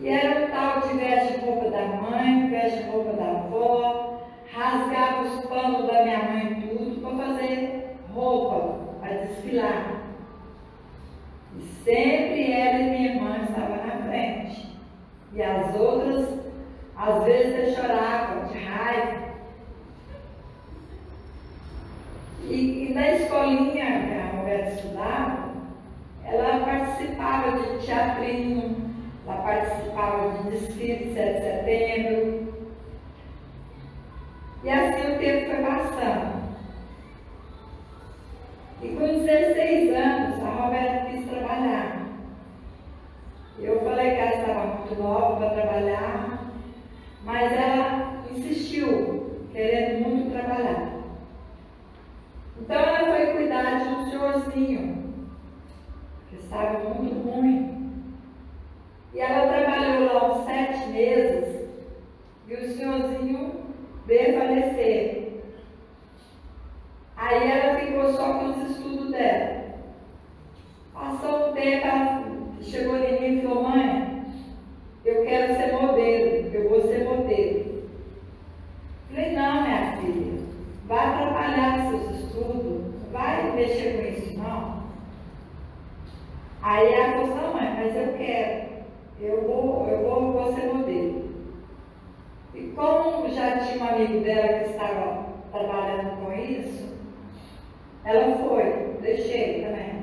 E era o tal de veste roupa da mãe, veste roupa da avó, rasgava os panos da minha mãe tudo para fazer roupa, para desfilar. E sempre 27 de setembro. E assim o tempo foi passando. E com 16 anos, a Roberta quis trabalhar. Eu falei que ela estava muito nova para trabalhar, mas ela falecer. Aí ela ficou só com os estudos dela. Passou um tempo, ela chegou em mim e falou, mãe, eu quero ser modelo, eu vou ser modelo. Falei, não, minha filha, vai atrapalhar seus estudos, vai mexer com isso não. Aí ela falou, não, mãe, mas eu quero eu vou, eu vou, vou ser modelo. E como já tinha um amigo dela que estava trabalhando com isso, ela foi, deixei também.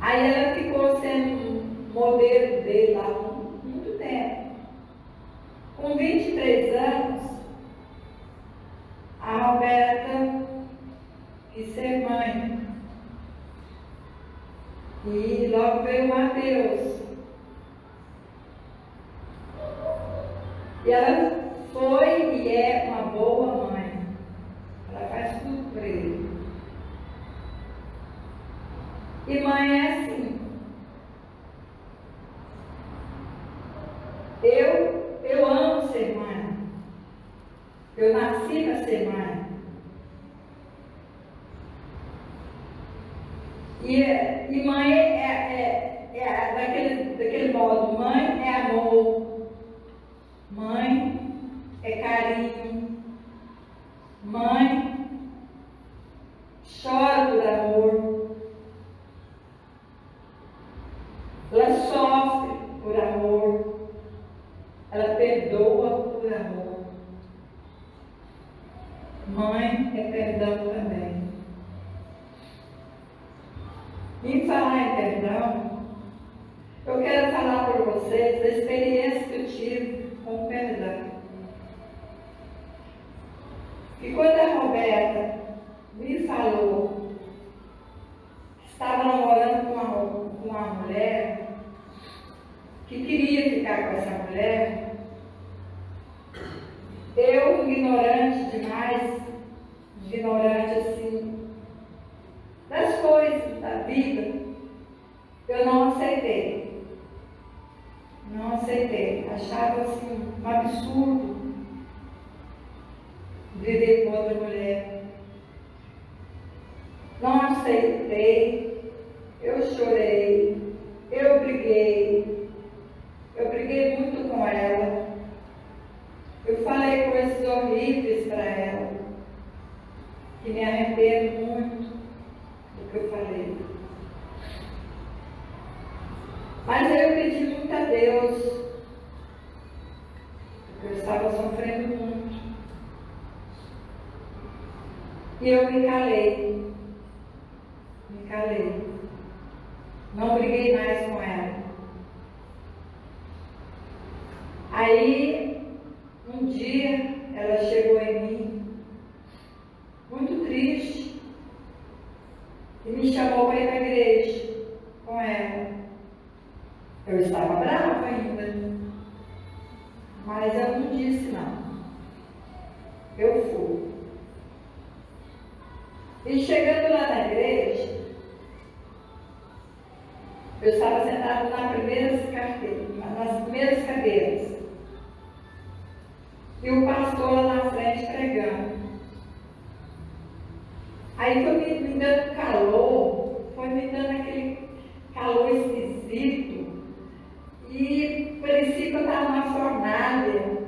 Aí ela ficou sendo modelo dele lá por muito tempo. Com 23 anos, a Roberta quis ser mãe. E logo veio o Mateus. E ela foi e é uma boa mãe. Ela faz tudo para ele. E mãe é assim. Eu, eu amo ser mãe. Eu nasci para ser mãe. E, e mãe é, é, é, daquele, daquele modo, mãe é amor, mãe é carinho, mãe chora por amor, ela sofre por amor, ela perdoa por amor. Mãe é perdão também. Em falar em perdão, eu quero falar para vocês da experiência que eu tive com o perdão. E quando a Roberta me falou que estava namorando com uma, com uma mulher, que queria ficar com essa mulher, eu, ignorante demais, ignorante coisas da vida eu não aceitei. Não aceitei. Achava assim um absurdo viver com outra mulher. Não aceitei. Eu chorei. Eu briguei. Eu briguei muito com ela. Eu falei coisas horríveis para ela. Que me arrependo muito do que eu falei. Mas eu pedi muito a Deus. Porque eu estava sofrendo muito. E eu me calei. Me calei. Não briguei mais com ela. Aí, um dia, ela chegou em mim, muito triste, e me chamou para ir a igreja com ela. Eu estava brava ainda, mas eu não disse não. Eu fui. E chegando lá na igreja, eu estava sentado primeiras nas primeiras cadeiras. E o pastor lá na frente pregando. Aí foi me, me dando calor, foi me dando aquele calor esquisito. E parecia que eu estava numa fornalha.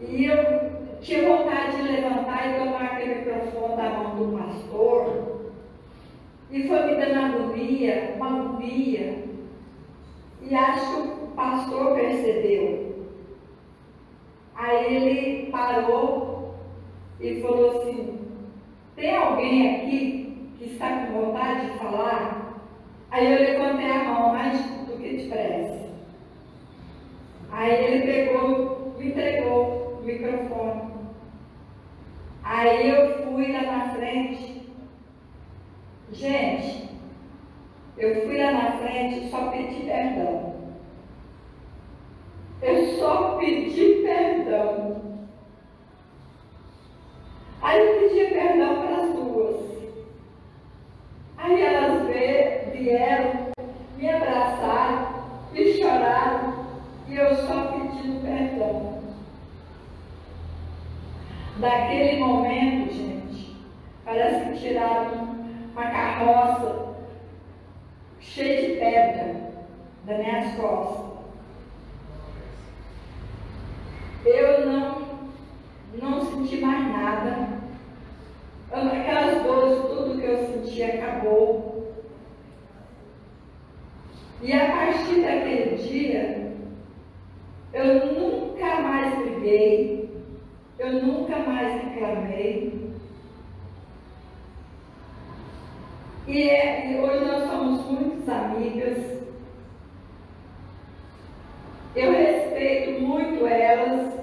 E eu tinha vontade de levantar e tomar aquele microfone da mão do pastor. E foi me dando agonia, uma agonia. E acho que o pastor percebeu. Aí ele parou e falou assim: Tem alguém aqui que está com vontade de falar? Aí eu levantei a mão mais do que depressa. Aí ele pegou, me entregou o microfone. Aí eu fui lá na frente. Gente, eu fui lá na frente só pedi perdão. Eu só pedi perdão. Aí eu pedi perdão para as duas. Aí elas vieram, me abraçaram, me choraram e eu só pedindo perdão. Daquele momento, gente, parece que tiraram uma carroça cheia de pedra das minhas costas. Eu não, não senti mais nada. Aquelas dores, tudo que eu senti acabou. E a partir daquele dia, eu nunca mais briguei, eu nunca mais reclamei. E, é, e hoje nós somos muitas amigas. Eu respeito muito elas,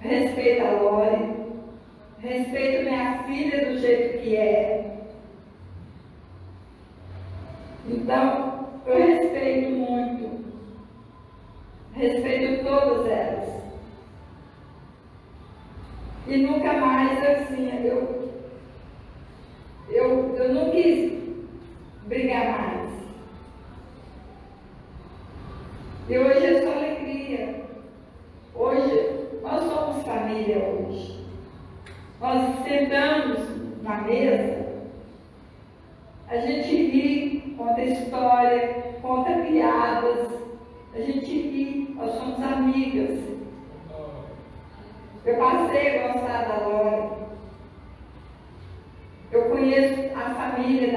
respeito a Lore, respeito minha filha do jeito que é. Então, eu respeito muito, respeito todas elas. E nunca mais assim, eu, eu, eu não quis brigar mais. E hoje é só alegria. Hoje, nós somos família hoje. Nós sentamos na mesa, a gente ri, conta história, conta piadas, a gente ri, nós somos amigas. Eu passei a gostar da Lore. Eu conheço a família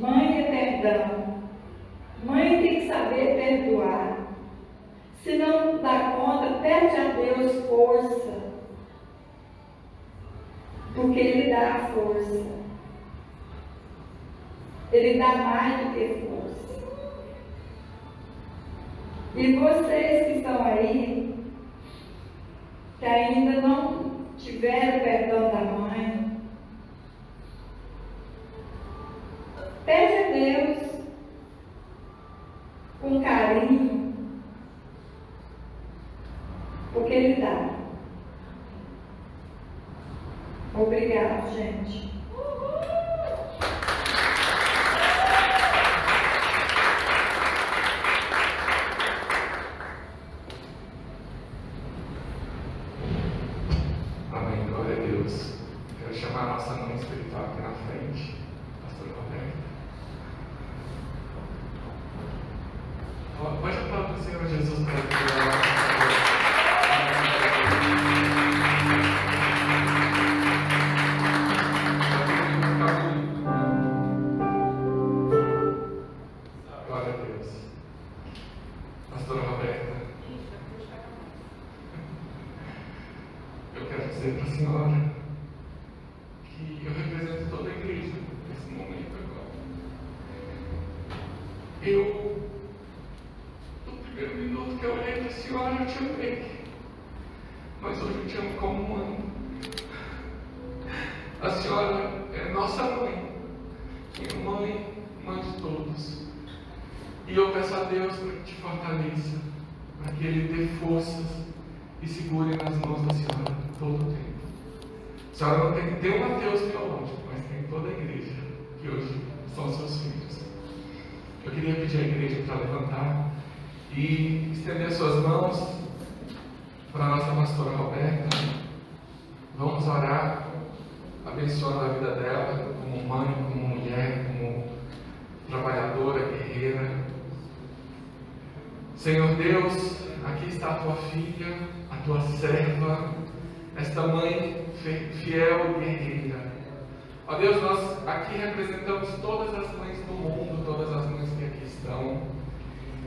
mãe é perdão. Mãe tem que saber perdoar. Se não dá conta, pede a Deus força. Porque Ele dá a força. Ele dá mais do que força. E vocês que estão aí, que ainda não tiveram perdão da mãe, Pede a Deus com carinho, porque Ele dá. Obrigado, gente.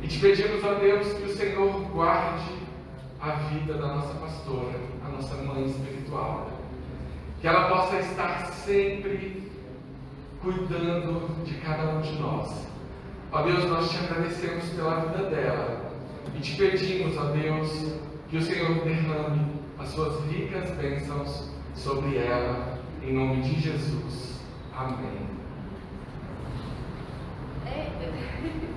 E te pedimos, ó Deus, que o Senhor guarde a vida da nossa pastora, a nossa mãe espiritual. Que ela possa estar sempre cuidando de cada um de nós. Ó Deus, nós te agradecemos pela vida dela e te pedimos, ó Deus, que o Senhor derrame as suas ricas bênçãos sobre ela, em nome de Jesus. Amém.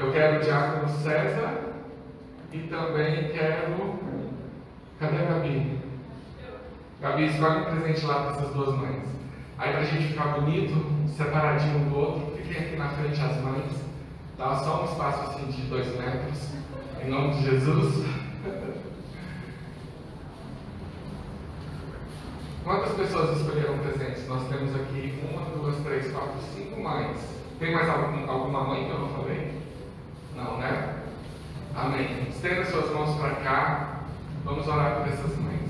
eu quero o Diácono César e também quero. Cadê a Gabi? Gabi, escolhe um presente lá para essas duas mães. Aí para a gente ficar bonito, separadinho um do outro, fiquem aqui na frente as mães. Dá só um espaço assim de dois metros. Em nome de Jesus. Quantas pessoas escolheram presentes? Nós temos aqui uma, duas, três, quatro, cinco mães. Tem mais algum, alguma mãe que eu não falei? Não, né? Amém. Estenda suas mãos para cá. Vamos orar por essas mães.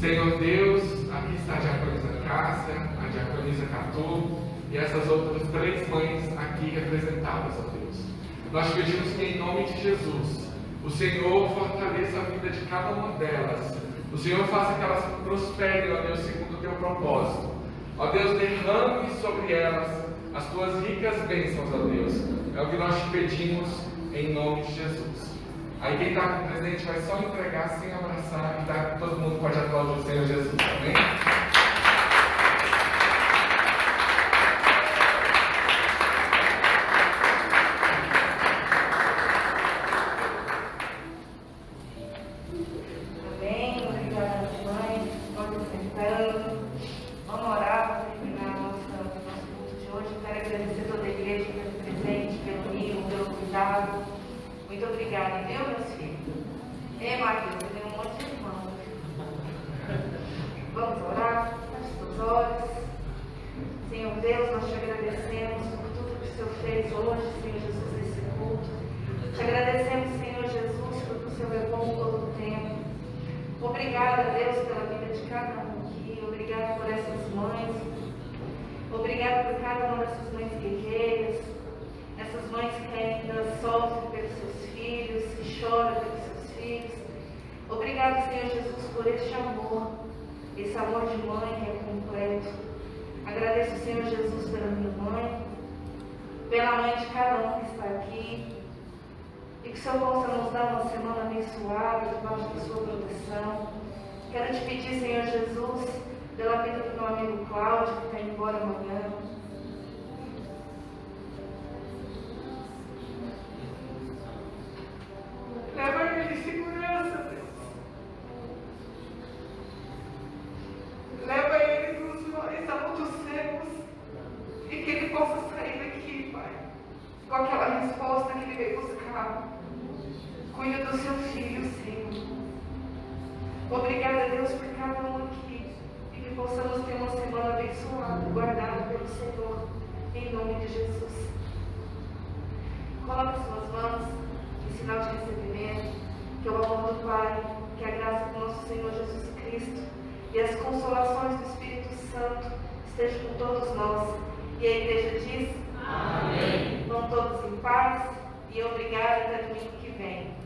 Senhor Deus, aqui está a diaconisa Cássia, a diaconisa Catu e essas outras três mães aqui representadas, ó Deus. Nós pedimos que, em nome de Jesus, o Senhor fortaleça a vida de cada uma delas. O Senhor faça que elas prosperem, ó Deus, segundo o teu propósito. Ó Deus, derrame sobre elas as tuas ricas bênçãos, ó Deus. É o que nós te pedimos em nome de Jesus. Aí quem está com presente vai só entregar sem abraçar e tá, todo mundo pode aplaudir o Senhor Jesus. Amém? Muito obrigada, viu, meus filhos? Ei, Matheus, eu tenho um monte de irmãos. Vamos orar? Feche seus olhos. Senhor Deus, nós te agradecemos por tudo que o Senhor fez hoje, Senhor Jesus, nesse culto. Te agradecemos, Senhor Jesus, porque o Senhor é bom todo o tempo. Obrigada, Deus, pela vida de cada um aqui. Obrigada por essas mães. Obrigada por cada uma dessas mães guerreiras. Essas mães que ainda sofrem pelos seus filhos, que choram pelos seus filhos. Obrigada, Senhor Jesus, por este amor. Esse amor de mãe que é completo. Agradeço, Senhor Jesus, pela minha mãe, pela mãe de cada um que está aqui. E que o Senhor possa nos dar uma semana abençoada, debaixo da sua proteção. Quero te pedir, Senhor Jesus, pela vida do meu amigo Cláudio, que está embora amanhã. Leva ele em segurança, Deus. Leva ele nos mares amaldiçoados e que ele possa sair daqui, Pai, com aquela resposta que ele veio buscar. Cuida do seu filho, Senhor. Obrigada, Deus, por cada um aqui e que possamos ter uma semana abençoada, guardada pelo Senhor, em nome de Jesus. Coloque suas mãos em sinal de recebimento, que o amor do Pai, que a graça do nosso Senhor Jesus Cristo e as consolações do Espírito Santo estejam com todos nós. E a igreja diz: Amém. Vão todos em paz e obrigada até domingo que vem.